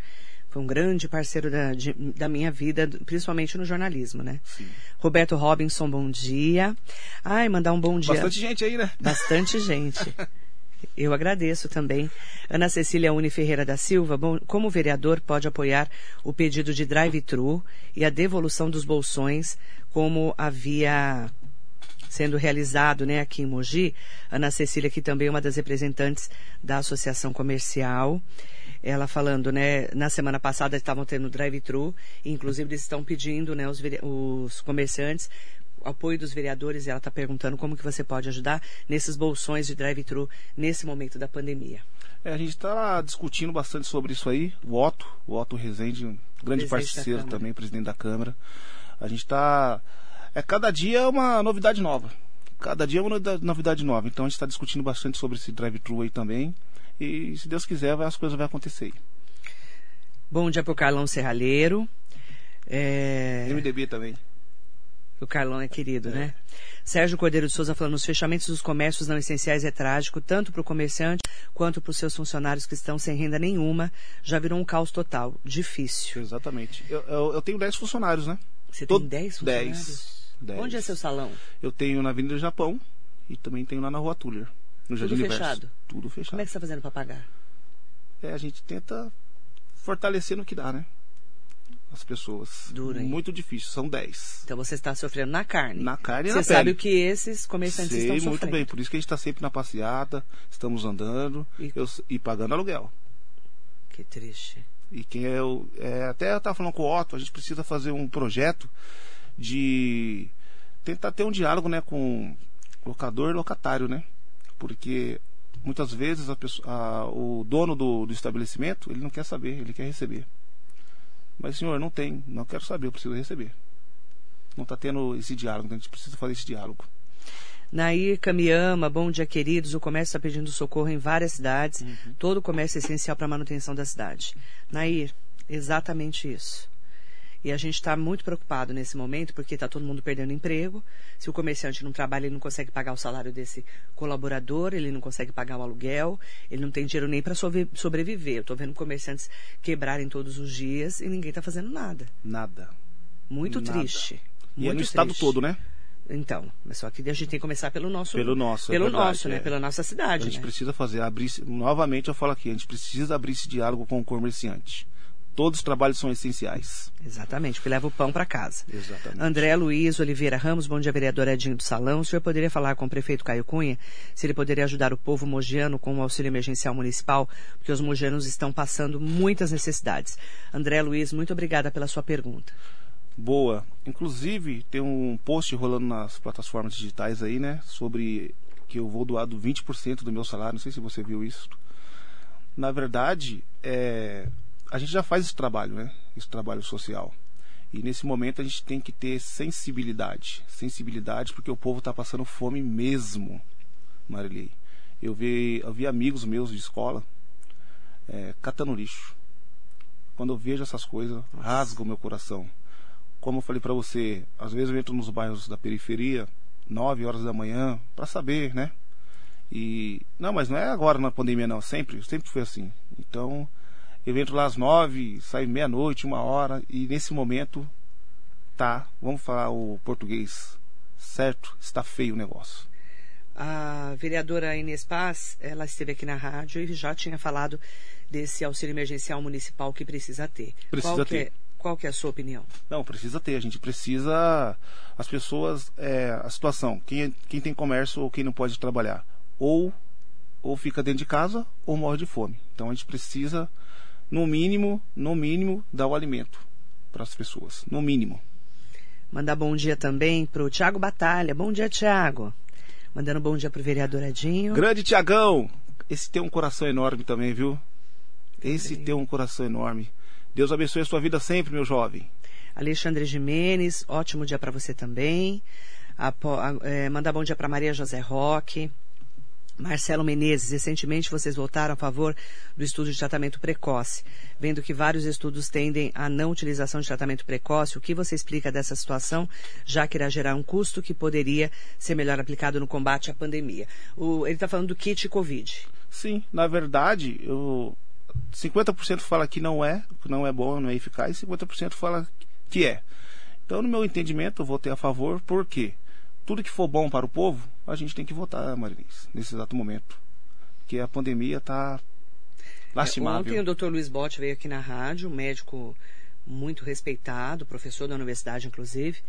Foi um grande parceiro da, de- da minha vida, principalmente no jornalismo, né? Sim. Roberto Robinson, bom dia. Ai, mandar um bom dia. Bastante gente aí, né? Bastante gente. Eu agradeço também. Ana Cecília Uni Ferreira da Silva, bom, como vereador, pode apoiar o pedido de drive-thru e a devolução dos bolsões, como havia sendo realizado né, aqui em Mogi. Ana Cecília, que também é uma das representantes da Associação Comercial. Ela falando, né, na semana passada estavam tendo drive-thru, inclusive eles estão pedindo, né, os, os comerciantes apoio dos vereadores e ela está perguntando como que você pode ajudar nesses bolsões de drive-thru nesse momento da pandemia. É, a gente está discutindo bastante sobre isso aí. O Otto, o Otto Rezende, um grande Presidente parceiro também, presidente da Câmara. A gente está. É, cada dia é uma novidade nova. Cada dia é uma novidade- novidade nova. Então a gente está discutindo bastante sobre esse drive-thru aí também. E se Deus quiser, as coisas vão acontecer aí. Bom dia para o Carlão Serralheiro. É, MDB também. O Carlão é querido, né? Sérgio Cordeiro de Souza falando, os fechamentos dos comércios não essenciais é trágico, tanto para o comerciante quanto para os seus funcionários que estão sem renda nenhuma. Já virou um caos total. Difícil. Exatamente. Eu, eu, eu tenho 10 funcionários, né? Você Todo- tem 10 funcionários? 10. 10. Onde é seu salão? Eu tenho na Avenida Japão e também tenho lá na Rua Tuller. No Jardim Universo. fechado? Tudo fechado. Como é que você está fazendo para pagar? É, a gente tenta fortalecer no que dá, né? As pessoas. Duro, hein? Muito difícil, são 10. Então você está sofrendo na carne. Na carne e Você na sabe pele. o que esses comerciantes Sei estão muito sofrendo. bem, por isso que a gente está sempre na passeata, estamos andando E- eu- e pagando aluguel. Que triste. E quem é o. É, até eu estava falando com o Otto, a gente precisa fazer um projeto de tentar ter um diálogo né, com locador e locatário, né? Porque muitas vezes a pessoa, a- o dono do, do estabelecimento ele não quer saber, ele quer receber. Mas senhor, não tem, não quero saber, eu preciso receber. Não está tendo esse diálogo, então a gente precisa fazer esse diálogo. Nair Camiyama, bom dia, queridos. O comércio está pedindo socorro em várias cidades. Uhum. Todo o comércio é essencial para a manutenção da cidade. Nair, exatamente isso. E a gente está muito preocupado nesse momento, porque está todo mundo perdendo emprego. Se o comerciante não trabalha, ele não consegue pagar o salário desse colaborador, ele não consegue pagar o aluguel, ele não tem dinheiro nem para sobreviver. Eu estou vendo comerciantes quebrarem todos os dias e ninguém está fazendo nada. Nada. Muito Nada. triste. E é Muito no estado triste. todo, né? Então, mas só que a gente tem que começar pelo nosso. Pelo nosso, é Pelo verdade, nosso, né? é. Pela nossa A cidade, gente né? precisa fazer, abrir, novamente eu falo aqui, a gente precisa abrir esse diálogo com o comerciante. Todos os trabalhos são essenciais. Exatamente, porque leva o pão para casa. Exatamente. André Luiz Oliveira Ramos, bom dia, vereador Edinho do Salão. O senhor poderia falar com o prefeito Caio Cunha se ele poderia ajudar o povo mogiano com o auxílio emergencial municipal, porque os mogianos estão passando muitas necessidades. André Luiz, muito obrigada pela sua pergunta. Boa. Inclusive, tem um post rolando nas plataformas digitais aí, né? Sobre que eu vou doar do 20% do meu salário. Não sei se você viu isso. Na verdade, é, a gente já faz esse trabalho, né? Esse trabalho social. E nesse momento a gente tem que ter sensibilidade. Sensibilidade porque o povo está passando fome mesmo, Marilei. Eu vi, eu vi amigos meus de escola é, catando lixo. Quando eu vejo essas coisas, rasga o meu coração. Como eu falei para você, às vezes eu entro nos bairros da periferia, 9 horas da manhã, para saber, né? E não, mas não é agora na pandemia não, sempre, sempre foi assim. Então, eu entro lá às nove, saio meia-noite, uma hora, e nesse momento, tá, vamos falar o português certo, está feio o negócio. A vereadora Inês Paz, ela esteve aqui na rádio e já tinha falado desse auxílio emergencial municipal que precisa ter. Precisa qual ter. É, qual que é a sua opinião? Não, precisa ter. A gente precisa. As pessoas. É, a situação. Quem, quem tem comércio ou quem não pode trabalhar. Ou, ou fica dentro de casa ou morre de fome. Então a gente precisa no mínimo, no mínimo, dar o alimento para as pessoas, no mínimo. Mandar bom dia também para o Tiago Batalha. Bom dia, Tiago. Mandando bom dia para o vereador Edinho. Grande Tiagão! Esse tem um coração enorme também, viu? Esse tem um coração enorme. Deus abençoe a sua vida sempre, meu jovem. Alexandre Jimenez, ótimo dia para você também. Apo, a, é, mandar bom dia para Maria José Roque. Marcelo Menezes, recentemente vocês votaram a favor do estudo de tratamento precoce, vendo que vários estudos tendem à não utilização de tratamento precoce. O que você explica dessa situação, já que irá gerar um custo que poderia ser melhor aplicado no combate à pandemia? O, ele está falando do kit Covid. Sim, na verdade, eu, 50% fala que não é, que não é bom, não é eficaz, e 50% fala que é. Então, no meu entendimento, eu votei a favor, por quê? Tudo que for bom para o povo, a gente tem que votar, Marinês, nesse exato momento. Porque a pandemia está lastimável. Ontem o Dr. Luiz Botti veio aqui na rádio, um médico muito respeitado, professor da universidade, inclusive.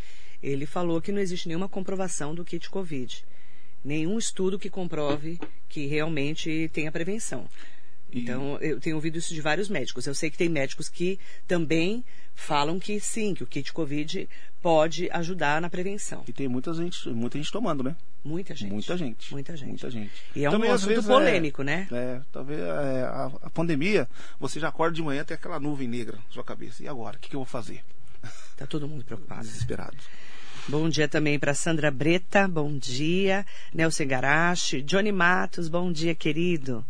Ele falou que não existe nenhuma comprovação do kit Covid. Nenhum estudo que comprove que realmente tem a prevenção. Então, eu tenho ouvido isso de vários médicos. Eu sei que tem médicos que também falam que sim, que o kit Covid pode ajudar na prevenção. E tem muita gente, muita gente tomando, né? Muita gente. Muita gente. Muita gente. Muita gente. E é um assunto vezes, polêmico, é, né? É, talvez é, a, a, pandemia, você já acorda de manhã tem aquela nuvem negra na sua cabeça. E agora? O que, que eu vou fazer? Tá todo mundo preocupado. Desesperado. Bom dia também para Sandra Breta, bom dia. Nelson Garache, Johnny Matos, bom dia, querido.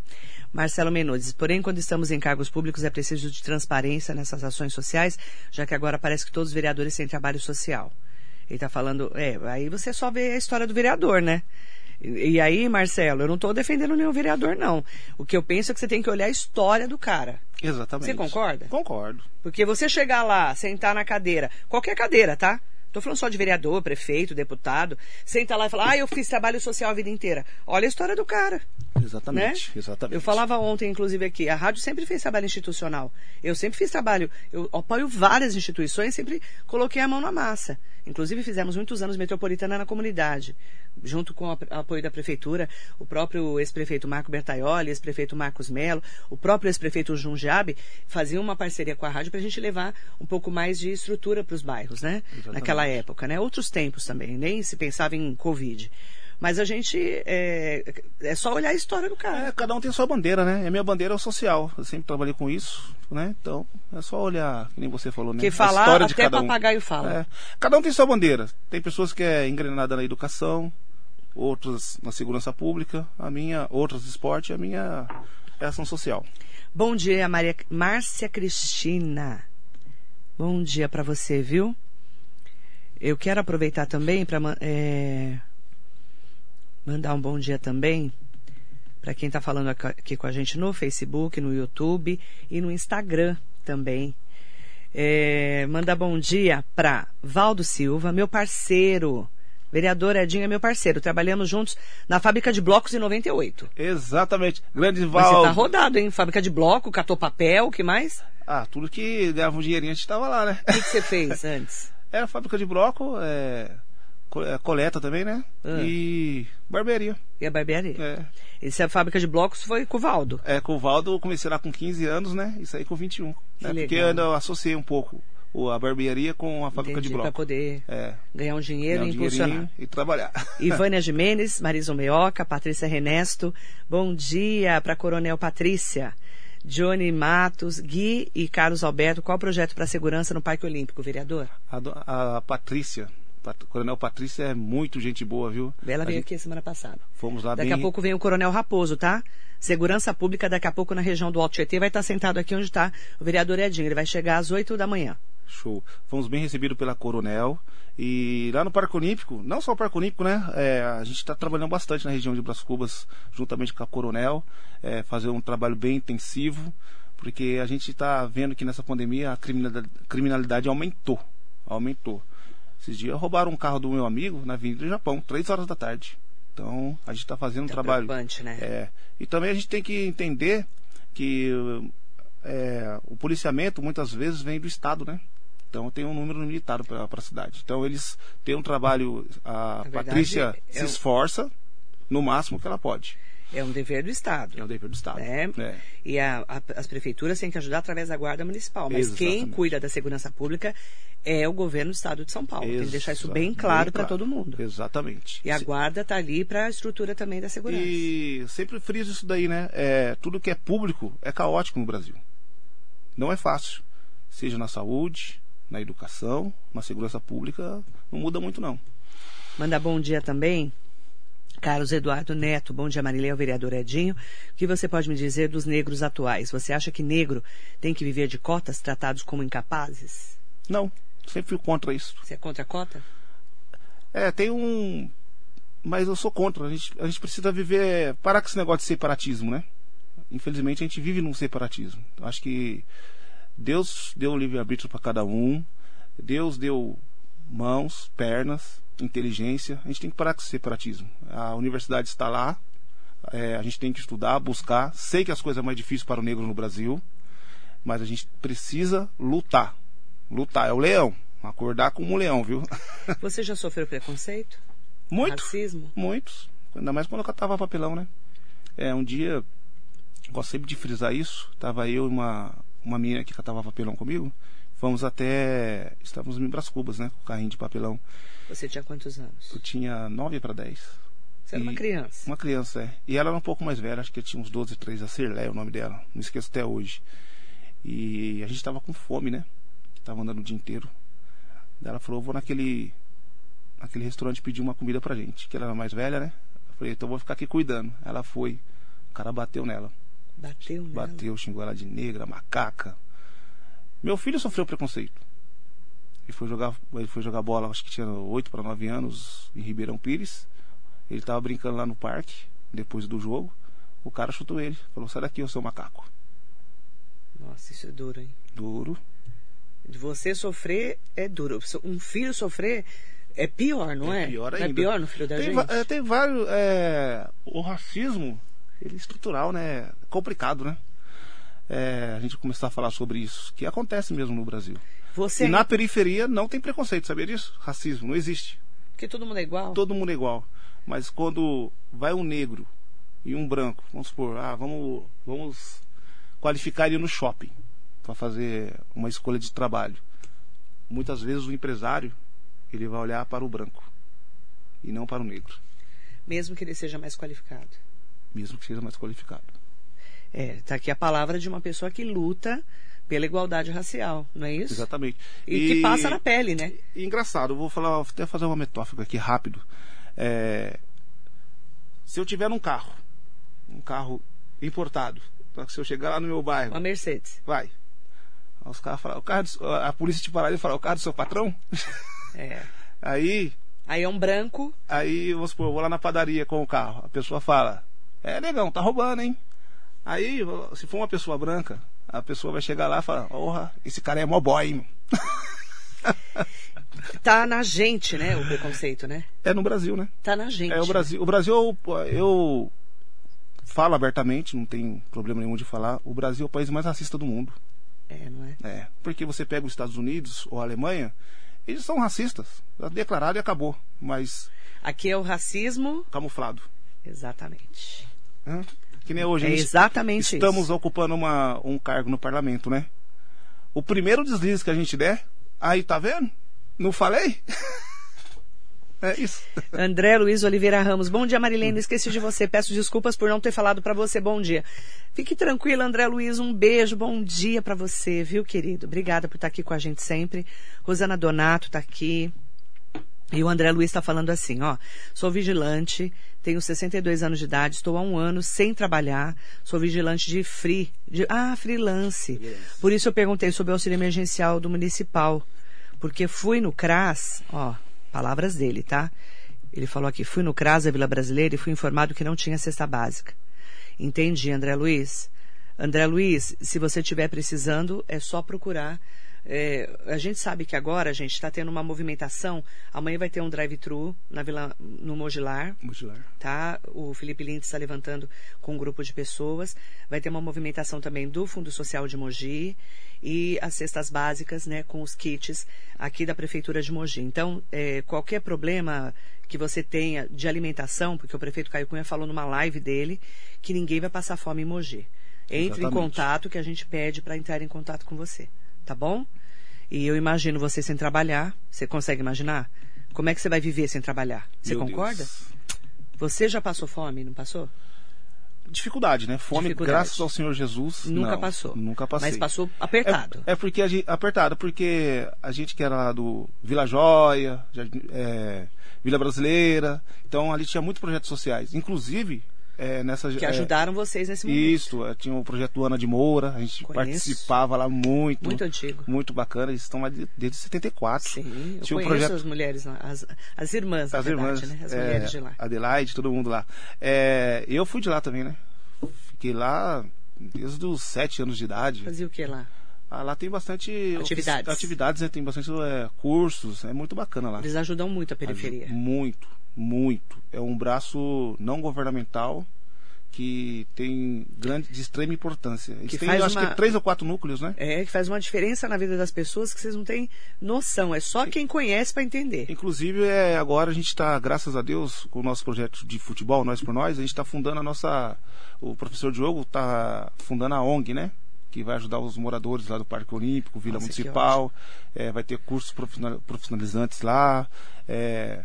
Marcelo Menozes. Porém, quando estamos em cargos públicos, é preciso de transparência nessas ações sociais, já que agora parece que todos os vereadores têm trabalho social. Ele está falando, é, aí você só vê a história do vereador, né? E, e aí, Marcelo, eu não estou defendendo nenhum vereador, não. O que eu penso é que você tem que olhar a história do cara. Exatamente. Você concorda? Concordo. Porque você chegar lá, sentar na cadeira, qualquer cadeira, tá? Estou falando só de vereador, prefeito, deputado. Senta lá e fala, ah, eu fiz trabalho social a vida inteira. Olha a história do cara. Exatamente, né? exatamente. Eu falava ontem, inclusive, aqui, a rádio sempre fez trabalho institucional. Eu sempre fiz trabalho, eu apoio várias instituições, sempre coloquei a mão na massa. Inclusive, fizemos muitos anos metropolitana na comunidade, junto com o apoio da prefeitura, o próprio ex-prefeito Marco Bertaioli, ex-prefeito Marcos Melo, o próprio ex-prefeito Jundiabe, faziam uma parceria com a rádio para a gente levar um pouco mais de estrutura para os bairros, né? Exatamente. Naquela época, né? Outros tempos também, nem se pensava em Covid. Mas a gente. É, é só olhar a história do cara. É, cada um tem sua bandeira, né? A minha bandeira é o social. Eu sempre trabalhei com isso, né? Então, é só olhar, que nem você falou, né? Que falar, a história até de cada papagaio um. fala. É, cada um tem sua bandeira. Tem pessoas que é engrenada na educação, outras na segurança pública, a minha, outras esporte, a minha é ação social. Bom dia, Maria, Márcia Cristina. Bom dia para você, viu? Eu quero aproveitar também para é, Mandar um bom dia também para quem está falando aqui com a gente no Facebook, no YouTube e no Instagram também. É, mandar bom dia para Valdo Silva, meu parceiro. Vereador Edinho é meu parceiro. Trabalhamos juntos na fábrica de blocos em 98. Exatamente. Grande Valdo. Você tá rodado, hein? Fábrica de bloco, catou papel, o que mais? Ah, tudo que dava um dinheirinho a gente estava lá, né? O que, que você fez [LAUGHS] antes? Era fábrica de bloco, é, é, coleta também, né? Ah. E barbearia. E a barbearia? É. A fábrica de blocos foi com o Valdo. É, com o Valdo eu comecei lá com 15 anos, né? Isso aí com 21. Né? Porque eu ainda associei um pouco a barbearia com a fábrica Entendi, de blocos. Para poder é. ganhar um dinheiro ganhar um e impulsionar. E trabalhar. [LAUGHS] Ivânia Jimenez, Marisa Meoca, Patrícia Renesto. Bom dia para Coronel Patrícia. Johnny Matos, Gui e Carlos Alberto, qual o projeto para a segurança no Parque Olímpico, vereador? A, a Patrícia, Pat, Coronel Patrícia é muito gente boa, viu? Ela veio gente, aqui semana passada. Fomos lá Daqui bem... a pouco vem o Coronel Raposo, tá? Segurança Pública, daqui a pouco na região do Alto Tietê, vai estar sentado aqui onde está o vereador Edinho. Ele vai chegar às 8 da manhã. Show. Fomos bem recebidos pela Coronel. E lá no Parque Olímpico, não só o Parque Olímpico, né? É, a gente está trabalhando bastante na região de Bras Cubas, juntamente com a Coronel, é, fazer um trabalho bem intensivo, porque a gente está vendo que nessa pandemia a criminalidade, aumentou. Aumentou. Esses dias roubaram um carro do meu amigo na Avenida do Japão, três horas da tarde. Então, a gente está fazendo um Tá trabalho. né? É, e também a gente tem que entender que é, o policiamento muitas vezes vem do Estado, né? Então tem um número limitado para a cidade. Então eles têm um trabalho, a verdade, Patrícia é se um- esforça no máximo que ela pode. É um dever do Estado. É o dever do Estado. né? É. E a- a- as prefeituras têm que ajudar através da Guarda Municipal. Mas quem Exatamente. cuida da segurança pública é o governo do Estado de São Paulo. Tem que deixar isso bem claro para todo mundo. Exatamente. E a Guarda está ali para a estrutura também da segurança. E sempre friso isso daí, né? É, tudo que é público é caótico no Brasil. Não é fácil. Seja na saúde, na educação, na segurança pública, não muda muito não. Mandar bom dia também. Carlos Eduardo Neto, bom dia Marilei, ao vereador Edinho. O que você pode me dizer dos negros atuais? Você acha que negro tem que viver de cotas tratados como incapazes? Não, sempre fui contra isso. Você é contra a cota? É, tem um. Mas eu sou contra. A gente, a gente precisa viver. Parar com esse negócio de separatismo, né? Infelizmente a gente vive num separatismo. Acho que Deus deu livre-arbítrio para cada um. Deus deu mãos, pernas, inteligência. A gente tem que parar com esse separatismo. A universidade está lá. é, a gente tem que estudar, buscar. Sei que as coisas é mais difíceis para o negro no Brasil. Mas a gente precisa lutar. Lutar. É o leão. Acordar como um leão, viu? [LAUGHS] Você já sofreu preconceito? Muito. Racismo? Muitos. Ainda mais quando eu catava papelão, né? É, um dia, gosto sempre de frisar isso, tava eu e uma, uma menina que catava papelão comigo, fomos até, estávamos em Bras Cubas, né? Com o carrinho de papelão. Você tinha quantos anos? Eu tinha 9 para 10. Você era uma E- criança. Uma criança, é. E ela era um pouco mais velha, acho que tinha uns 12, 13, a Cirlé é o nome dela. Não esqueço até hoje. E a gente estava com fome, né? Tava andando o dia inteiro. Daí ela falou, vou naquele naquele restaurante pedir uma comida pra gente, que ela era mais velha, né? Eu falei, então vou ficar aqui cuidando. Ela foi, o cara bateu nela. Bateu nela? Bateu, xingou ela de negra, macaca. Meu filho sofreu preconceito. Ele foi jogar, ele foi jogar bola, acho que tinha 8 para 9 anos, em Ribeirão Pires. Ele tava brincando lá no parque, depois do jogo. O cara chutou ele, falou: sai daqui, ô seu macaco. Nossa, isso é duro, hein? Duro. Você sofrer é duro. Um filho sofrer é pior, não é? pior Não ainda. é pior no filho da Tem, gente? é, tem vários. é, o racismo, ele é estrutural, né? É complicado, né? É, a gente começar a falar sobre isso, que acontece mesmo no Brasil. Você E na periferia não tem preconceito, sabia disso? Racismo, não existe. Porque todo mundo é igual? Todo mundo é igual. Mas quando vai um negro e um branco, vamos supor, ah, vamos, vamos qualificar ele no shopping para fazer uma escolha de trabalho. Muitas vezes o empresário ele vai olhar para o branco e não para o negro, Mesmo que ele seja mais qualificado. Mesmo que seja mais qualificado. É, tá aqui a palavra de uma pessoa que luta pela igualdade racial, não é isso? Exatamente. E, que passa na pele, né? E engraçado, vou falar, vou até fazer uma metáfora aqui rápido. É, se eu tiver um carro, um carro importado, se eu chegar lá no meu bairro, Uma Mercedes. vai. Os caras falam, o carro do- a polícia te parar e falar, o carro do seu patrão? [LAUGHS] É. Aí, Aí é um branco. aí, vamos supor, eu vou lá na padaria com o carro. A pessoa fala, é negão, tá roubando, hein? Aí, se for uma pessoa branca, a pessoa vai chegar lá e falar, porra, esse cara é mó boy, hein? [LAUGHS] Tá na gente, né? O preconceito, né? É no Brasil, né? Tá na gente. É o Brasil. O Brasil, eu, falo abertamente, não tem problema nenhum de falar. O Brasil é o país mais racista do mundo. É, não é? É, porque você pega os Estados Unidos ou a Alemanha, eles são racistas, já declarado e acabou, mas Aqui é o racismo. camuflado. Exatamente. Né? Que nem hoje É exatamente estamos isso. ocupando uma, um cargo no parlamento, né? O primeiro deslize que a gente der, aí tá vendo? Não falei? [LAUGHS] É isso. André Luiz Oliveira Ramos. Bom dia, Marilene. Esqueci de você. Peço desculpas por não ter falado para você. Bom dia. Fique tranquilo, André Luiz. Um beijo. Bom dia para você, viu, querido? Obrigada por estar aqui com a gente sempre. Rosana Donato está aqui. E o André Luiz está falando assim, ó, sou vigilante, tenho 62 anos de idade, estou há um ano sem trabalhar, sou vigilante de free, de, ah, freelance. Yes. Por isso eu perguntei sobre o auxílio emergencial do municipal, porque fui no CRAS, ó, palavras dele, tá? Ele falou aqui, fui no CRAS da Vila Brasileira e fui informado que não tinha cesta básica. Entendi, André Luiz. André Luiz, se você estiver precisando, é só procurar é, a gente sabe que agora, a gente está tendo uma movimentação. Amanhã vai ter um drive-thru na Vila, no Mogilar. Mogilar. Tá? O Felipe Lintz está levantando com um grupo de pessoas. Vai ter uma movimentação também do Fundo Social de Mogi e as cestas básicas, né, com os kits aqui da Prefeitura de Mogi. Então, é, qualquer problema que você tenha de alimentação, porque o prefeito Caio Cunha falou numa live dele que ninguém vai passar fome em Mogi. Entre Exatamente. em contato que a gente pede para entrar em contato com você tá bom? E eu imagino você sem trabalhar. Você consegue imaginar? Como é que você vai viver sem trabalhar? Você Meu concorda? Deus. Você já passou fome, não passou? Dificuldade, né? Fome, Dificuldade. graças ao Senhor Jesus. Nunca não, passou. Nunca passei. Mas passou apertado. É, é porque a gente, apertado, porque a gente que era lá do Vila Joia, é, Vila Brasileira, então ali tinha muitos projetos sociais. Inclusive, é, nessa, que ajudaram é, vocês nesse momento. Isso, é, tinha o projeto do Ana de Moura, a gente conheço. participava lá muito. Muito antigo. Muito bacana, eles estão lá desde 74. Sim, eu tinha conheço projeto... as mulheres lá, as, as irmãs, as verdade, irmãs, né? As é, mulheres de lá. Adelaide, todo mundo lá. É, eu fui de lá também, né? Fiquei lá desde os sete anos de idade. Fazia o que lá? Ah, lá tem bastante atividades, atividades né? tem bastante é, cursos, é muito bacana lá. Eles ajudam muito a periferia. muito, muito. É um braço não governamental que tem grande, de extrema importância. Eles que têm, acho uma... que três ou quatro núcleos, né? É, que faz uma diferença na vida das pessoas que vocês não têm noção. É só quem conhece para entender. Inclusive, é, agora a gente está, graças a Deus, com o nosso projeto de futebol, Nós por Nós, a gente está fundando a nossa. O professor Diogo está fundando a ONG, né? que vai ajudar os moradores lá do Parque Olímpico, Vila Nossa, Municipal, é, vai ter cursos profissionalizantes lá, é,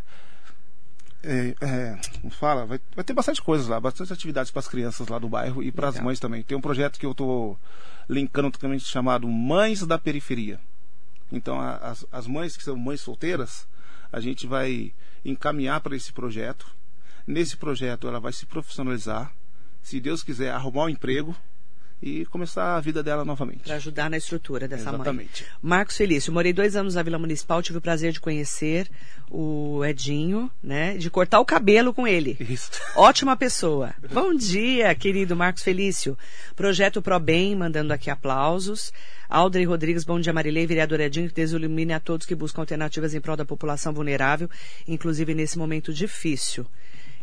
é, é, fala, vai, vai, ter bastante coisas lá, bastante atividades para as crianças lá do bairro e para as mães também. Tem um projeto que eu estou linkando também chamado Mães da Periferia. Então, a, as, as mães que são mães solteiras, a gente vai encaminhar para esse projeto. Nesse projeto, ela vai se profissionalizar. Se Deus quiser, arrumar um emprego e começar a vida dela novamente. Para ajudar na estrutura dessa Exatamente. mãe. Marcos Felício, morei dois anos na Vila Municipal, tive o prazer de conhecer o Edinho, né? De cortar o cabelo com ele. Isso. [LAUGHS] Ótima pessoa. Bom dia, querido Marcos Felício. Projeto ProBem, mandando aqui aplausos. Aldrey Rodrigues, bom dia Marilei, vereador Edinho, que desilumine a todos que buscam alternativas em prol da população vulnerável, inclusive nesse momento difícil.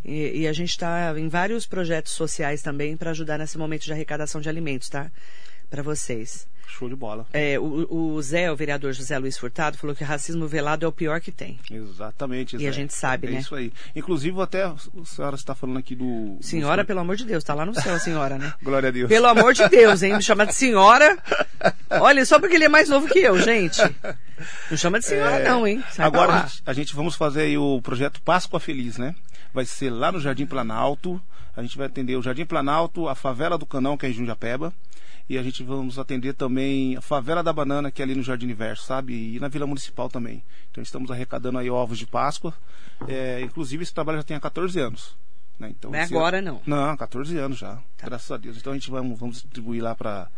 E, e a gente está em vários projetos sociais também para ajudar nesse momento de arrecadação de alimentos, tá? Para vocês. Show de bola. É, o, o, Zé, o vereador José Luiz Furtado, falou que o racismo velado é o pior que tem. Exatamente, Zé. E a gente sabe, é né? isso aí. Inclusive, até a senhora está falando aqui do. Senhora, do... pelo amor de Deus, está lá no céu a senhora, né? [LAUGHS] Glória a Deus. Pelo amor de Deus, hein? Me chama de senhora. Olha, só porque ele é mais novo que eu, gente. Não chama de senhora, é... não, hein? Sai Agora a gente, a gente, vamos fazer aí o projeto Páscoa Feliz, né? Vai ser lá no Jardim Planalto. A gente vai atender o Jardim Planalto, a Favela do Canão, que é em Jundiapeba e a gente vamos atender também a Favela da Banana, que é ali no Jardim Universo, sabe? E na Vila Municipal também. Então estamos arrecadando aí ovos de Páscoa. É, inclusive esse trabalho já tem há 14 anos. Né? Então, não é agora não. Não, 14 anos já. Tá. Graças a Deus. Então a gente vai, vamos distribuir lá para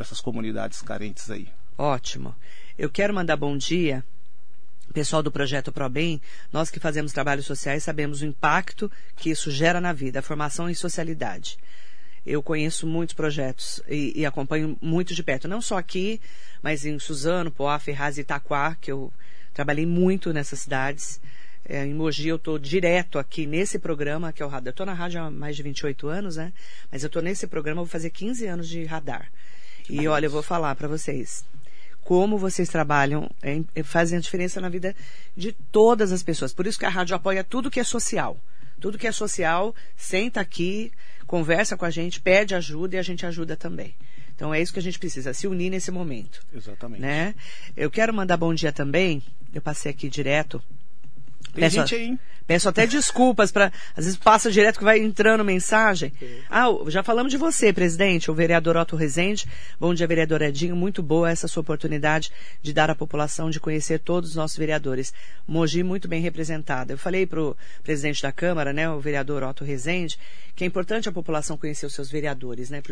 essas comunidades carentes aí. Ótimo. Eu quero mandar bom dia pessoal do projeto ProBem, nós que fazemos trabalhos sociais sabemos o impacto que isso gera na vida, a formação em socialidade. Eu conheço muitos projetos e, e, acompanho muito de perto, não só aqui, mas em Suzano, Poá, Ferraz e Itaquá, que eu trabalhei muito nessas cidades. É, em Mogi eu estou direto aqui nesse programa, que é o radar. Eu estou na rádio há mais de 28 anos, né? Mas eu estou nesse programa, vou fazer 15 anos de radar. E olha, eu vou falar para vocês como vocês trabalham, é, fazem a diferença na vida de todas as pessoas. Por isso que a rádio apoia tudo que é social. Tudo que é social, senta aqui, conversa com a gente, pede ajuda e a gente ajuda também. Então é isso que a gente precisa, se unir nesse momento. Exatamente. Né? Eu quero mandar bom dia também, eu passei aqui direto, Tem Peço, gente aí, hein? peço até desculpas para às vezes passa direto que vai entrando mensagem. Ah, já falamos de você, presidente, o vereador Otto Rezende. Bom dia, vereador Edinho. Muito boa essa sua oportunidade de dar à população de conhecer todos os nossos vereadores. Mogi muito bem representada. Eu falei para o presidente da Câmara, né, o vereador Otto Rezende, que é importante a população conhecer os seus vereadores, né?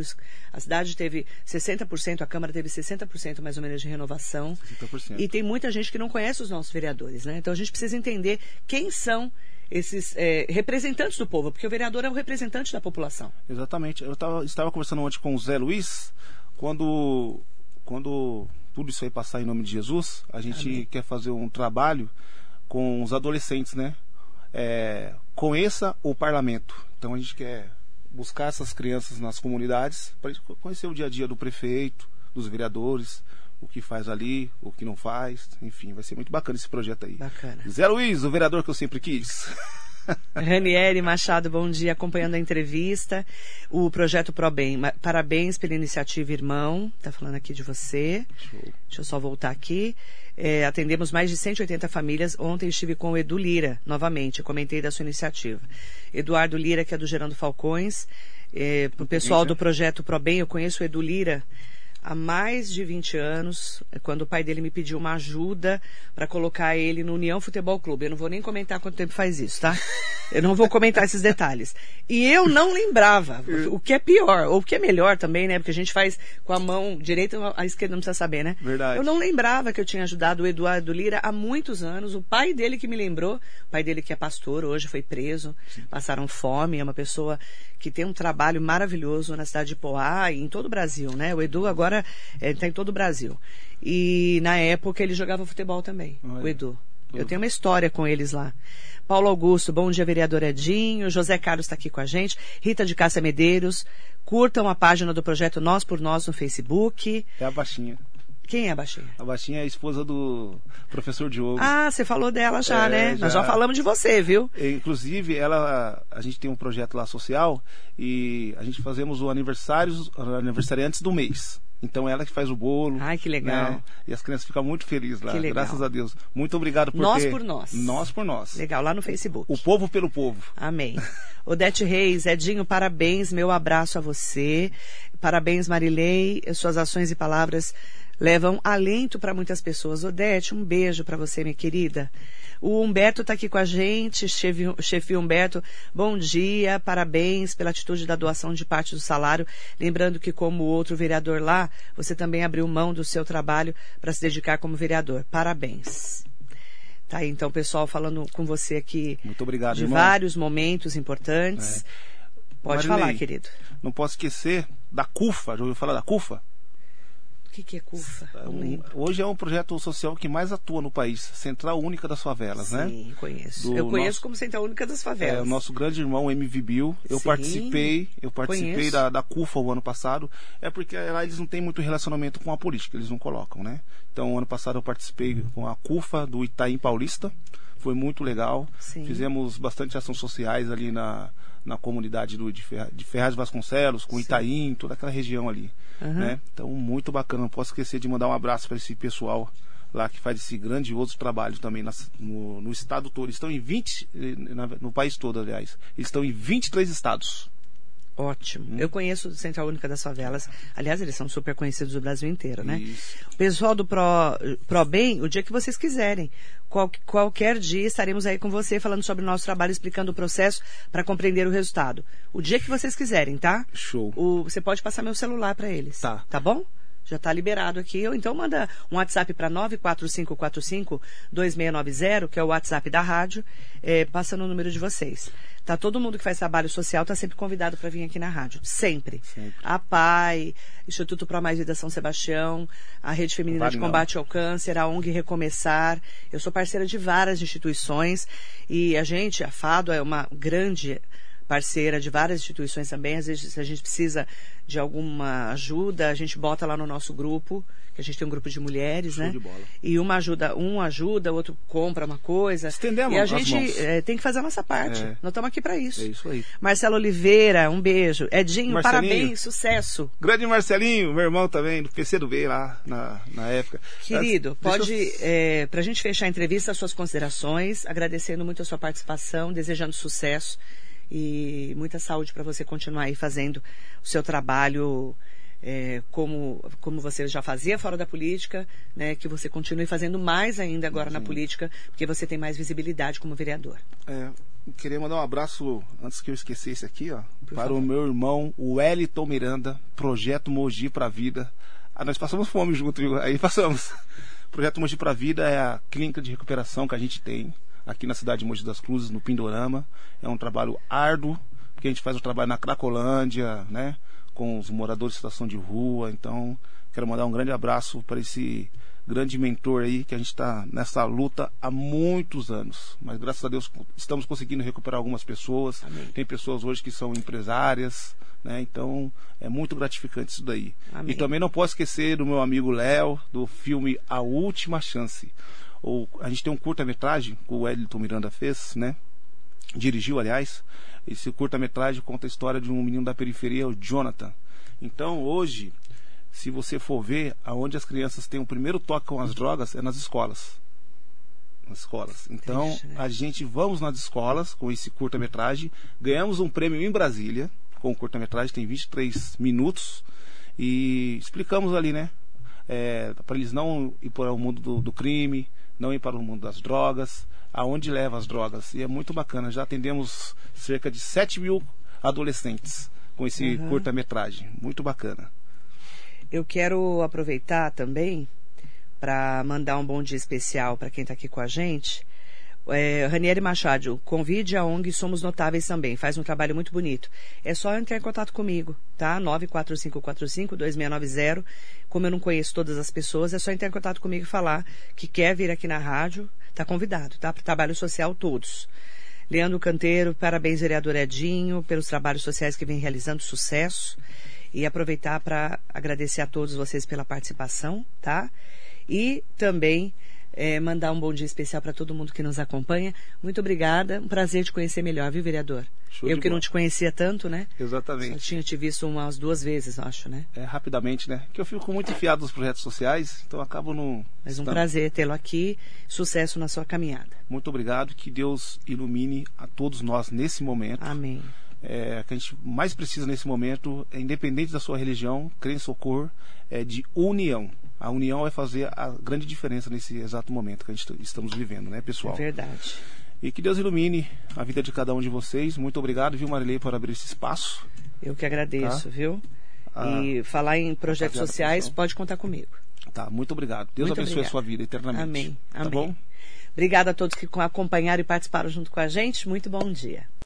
A cidade teve 60%, a Câmara teve 60% mais ou menos de renovação. 60%. E tem muita gente que não conhece os nossos vereadores, né? Então a gente precisa entender quem são esses é, representantes do povo, porque o vereador é o representante da população. Exatamente. Eu tava, estava conversando ontem com o Zé Luiz, quando, quando tudo isso aí passar em nome de Jesus, a gente Amém. quer fazer um trabalho com os adolescentes, né? É, conheça o parlamento. Então a gente quer buscar essas crianças nas comunidades para conhecer o dia a dia do prefeito, dos vereadores, o que faz ali, o que não faz, enfim, vai ser muito bacana esse projeto aí. Bacana. Zé Luiz, o vereador que eu sempre quis. [LAUGHS] Ranieri Machado, bom dia, acompanhando a entrevista. O projeto ProBem, parabéns pela iniciativa, irmão. Tá falando aqui de você. Show. Deixa eu só voltar aqui. É, atendemos mais de 180 famílias. Ontem estive com o Edu Lira, novamente. Comentei da sua iniciativa. Eduardo Lira, que é do Gerando Falcões. É, o pessoal do projeto ProBem, eu conheço o Edu Lira há mais de 20 anos, é quando o pai dele me pediu uma ajuda para colocar ele no União Futebol Clube. Eu não vou nem comentar quanto tempo faz isso, tá? [LAUGHS] Eu não vou comentar esses detalhes. E eu não lembrava, o que é pior, ou o que é melhor também, né? Porque a gente faz com a mão direita, a esquerda não precisa saber, né? Verdade. Eu não lembrava que eu tinha ajudado o Eduardo Lira há muitos anos. O pai dele que me lembrou, o pai dele que é pastor, hoje foi preso, passaram fome, é uma pessoa que tem um trabalho maravilhoso na cidade de Poá e em todo o Brasil, né? O Edu agora está em todo o Brasil. E na época ele jogava futebol também, Olha. o Edu. Eu tenho uma história com eles lá. Paulo Augusto, bom dia, vereador Edinho. José Carlos está aqui com a gente. Rita de Cássia Medeiros. Curtam a página do projeto Nós por Nós no Facebook. É a baixinha. Quem é a baixinha? A baixinha é a esposa do professor Diogo. Ah, você falou dela já, É, né? Nós já já. falamos de você, viu? E, Inclusive, ela, a gente tem um projeto lá social e a gente fazemos o aniversário, o aniversariantes do mês. Então ela que faz o bolo. Ai, que legal. né? E as crianças ficam muito felizes lá, Que legal. graças a Deus. Muito obrigado por Nós ter... por nós. Nós por nós. Legal, lá no Facebook. O povo pelo povo. Amém. [LAUGHS] Odete Reis, Edinho, parabéns, meu abraço a você. Parabéns, Marilei. Suas ações e palavras levam alento para muitas pessoas. Odete, um beijo para você, minha querida. O Humberto está aqui com a gente, chefe, chefe Humberto. Bom dia, parabéns pela atitude da doação de parte do salário. Lembrando que, como outro vereador lá, você também abriu mão do seu trabalho para se dedicar como vereador. Parabéns. Tá aí, então, pessoal, falando com você aqui Muito obrigado, de irmão. vários momentos importantes. Pode Marilei, falar, querido. Não posso esquecer da CUFA. Já ouviu falar da CUFA? O que, que é CUFA? Um- lembro. hoje é um projeto social que mais atua no país. Central Única das Favelas, né? Sim, conheço. Do eu conheço nosso- como Central Única das Favelas. É, o nosso grande irmão MV Bill. Eu Sim, participei, eu participei conheço. da, da CUFA o ano passado. É porque lá eles não têm muito relacionamento com a política, eles não colocam, né? Então, ano passado eu participei com a CUFA do Itaim Paulista. Foi muito legal. Sim. Fizemos bastante ações sociais ali na, na comunidade do, de, Ferra- de Ferraz de Vasconcelos, com Itaim, toda aquela região ali. Aham. Né? Então, muito bacana. Não posso esquecer de mandar um abraço para esse pessoal lá que faz esse grandioso trabalho também no, no estado todo. Eles estão em 20, eh, na- no país todo, aliás. Eles estão em 23 estados. Ótimo. Eu conheço o Central Única das Favelas. Aliás, eles são super conhecidos do Brasil inteiro, né? Isso. O pessoal do Pro, Pro Bem, o dia que vocês quiserem. Qual- qualquer dia estaremos aí com você falando sobre o nosso trabalho, explicando o processo para compreender o resultado. O dia que vocês quiserem, tá? Show. O- você pode passar meu celular para eles. Tá. Tá bom? Já está liberado aqui. Ou então manda um WhatsApp para 94545-2690, que é o WhatsApp da rádio, é, passando o número de vocês. Tá todo mundo que faz trabalho social está sempre convidado para vir aqui na rádio. Sempre. Sempre. A PAI, Instituto Pro Mais Vida São Sebastião, a Rede Feminina Vale de não. Combate ao Câncer, a ONG Recomeçar. Eu sou parceira de várias instituições e a gente, a FADO, é uma grande parceira de várias instituições também. Às vezes, se a gente precisa de alguma ajuda, a gente bota lá no nosso grupo, que a gente tem um grupo de mulheres, Show né? de bola. E uma ajuda, um ajuda, o outro compra uma coisa. Estendemos e a gente eh, tem que fazer a nossa parte. É. Nós estamos aqui para isso. É isso aí. Marcelo Oliveira, um beijo. Edinho, Marcelinho. parabéns, sucesso. Grande Marcelinho, meu irmão também, do PC do B lá na, na época. Querido, Deixa pode, eu- para a gente fechar a entrevista, as suas considerações, agradecendo muito a sua participação, desejando sucesso e muita saúde para você continuar aí fazendo o seu trabalho é, como, como você já fazia fora da política, né, que você continue fazendo mais ainda agora na política, porque você tem mais visibilidade como vereador. É, queria mandar um abraço, antes que eu esquecesse aqui, ó, Por para favor. o meu irmão, o Wellington Miranda, Projeto Mogi pra Vida. Ah, nós passamos fome junto, viu? Aí passamos. [LAUGHS] Projeto Mogi pra Vida é a clínica de recuperação que a gente tem aqui na cidade de Mogi das Cruzes, no Pindorama. É um trabalho árduo, porque a gente faz o trabalho na Cracolândia, né? Com os moradores de situação de rua. Então, quero mandar um grande abraço para esse grande mentor aí, que a gente está nessa luta há muitos anos. Mas graças a Deus estamos conseguindo recuperar algumas pessoas. Amém. Tem pessoas hoje que são empresárias, né? Então é muito gratificante isso daí. Amém. E também não posso esquecer do meu amigo Léo, do filme A Última Chance. O, a gente tem um curta-metragem que o Wellington Miranda fez, né? Dirigiu, aliás. Esse curta-metragem conta a história de um menino da periferia, o Jonathan. Então, hoje, se você for ver, aonde as crianças têm o primeiro toque com as drogas é nas escolas. Nas escolas. Então, né? a gente vamos nas escolas com esse curta-metragem. Ganhamos um prêmio em Brasília com o curta-metragem, tem 23 minutos. E explicamos ali, né? para eles não ir para o mundo do, do crime, não ir para o mundo das drogas, aonde leva as drogas. E é muito bacana. Já atendemos cerca de 7 mil adolescentes com esse Uhum. curta-metragem. Muito bacana. Eu quero aproveitar também para mandar um bom dia especial para quem está aqui com a gente. É, Ranieri Machado, convide a ONG Somos Notáveis também, faz um trabalho muito bonito. É só entrar em contato comigo, tá? 94545-2690. Como eu não conheço todas as pessoas, é só entrar em contato comigo e falar que quer vir aqui na rádio. Tá convidado, tá? Para trabalho social todos. Leandro Canteiro, parabéns, vereador Edinho, pelos trabalhos sociais que vem realizando, sucesso. E aproveitar para agradecer a todos vocês pela participação, tá? E também eh, mandar um bom dia especial para todo mundo que nos acompanha. Muito obrigada, um prazer te conhecer melhor, viu, vereador? Show Eu que não bola. te conhecia tanto, né? Só Exatamente. tinha te visto umas duas vezes, acho, né? É, rapidamente, né? Que eu fico muito enfiado nos projetos sociais, então acabo no. Mas um prazer tê-lo aqui. Sucesso na sua caminhada. Muito obrigado. Que Deus ilumine a todos nós nesse momento. Amém. É, que a gente mais precisa nesse momento, é, independente da sua religião, crença ou cor, é de união. A união vai fazer a grande diferença nesse exato momento que a gente estamos vivendo, né, É pessoal? verdade. E que Deus ilumine a vida de cada um de vocês. Muito obrigado, viu, Marilei, por abrir esse espaço. Eu que agradeço, Tá. viu? Ah, e falar em projetos sociais, pode contar comigo. Tá, muito obrigado. Deus Muito abençoe obrigada. a sua vida eternamente. Amém. Tá Amém. bom? Obrigada a todos que acompanharam e participaram junto com a gente. Muito bom dia.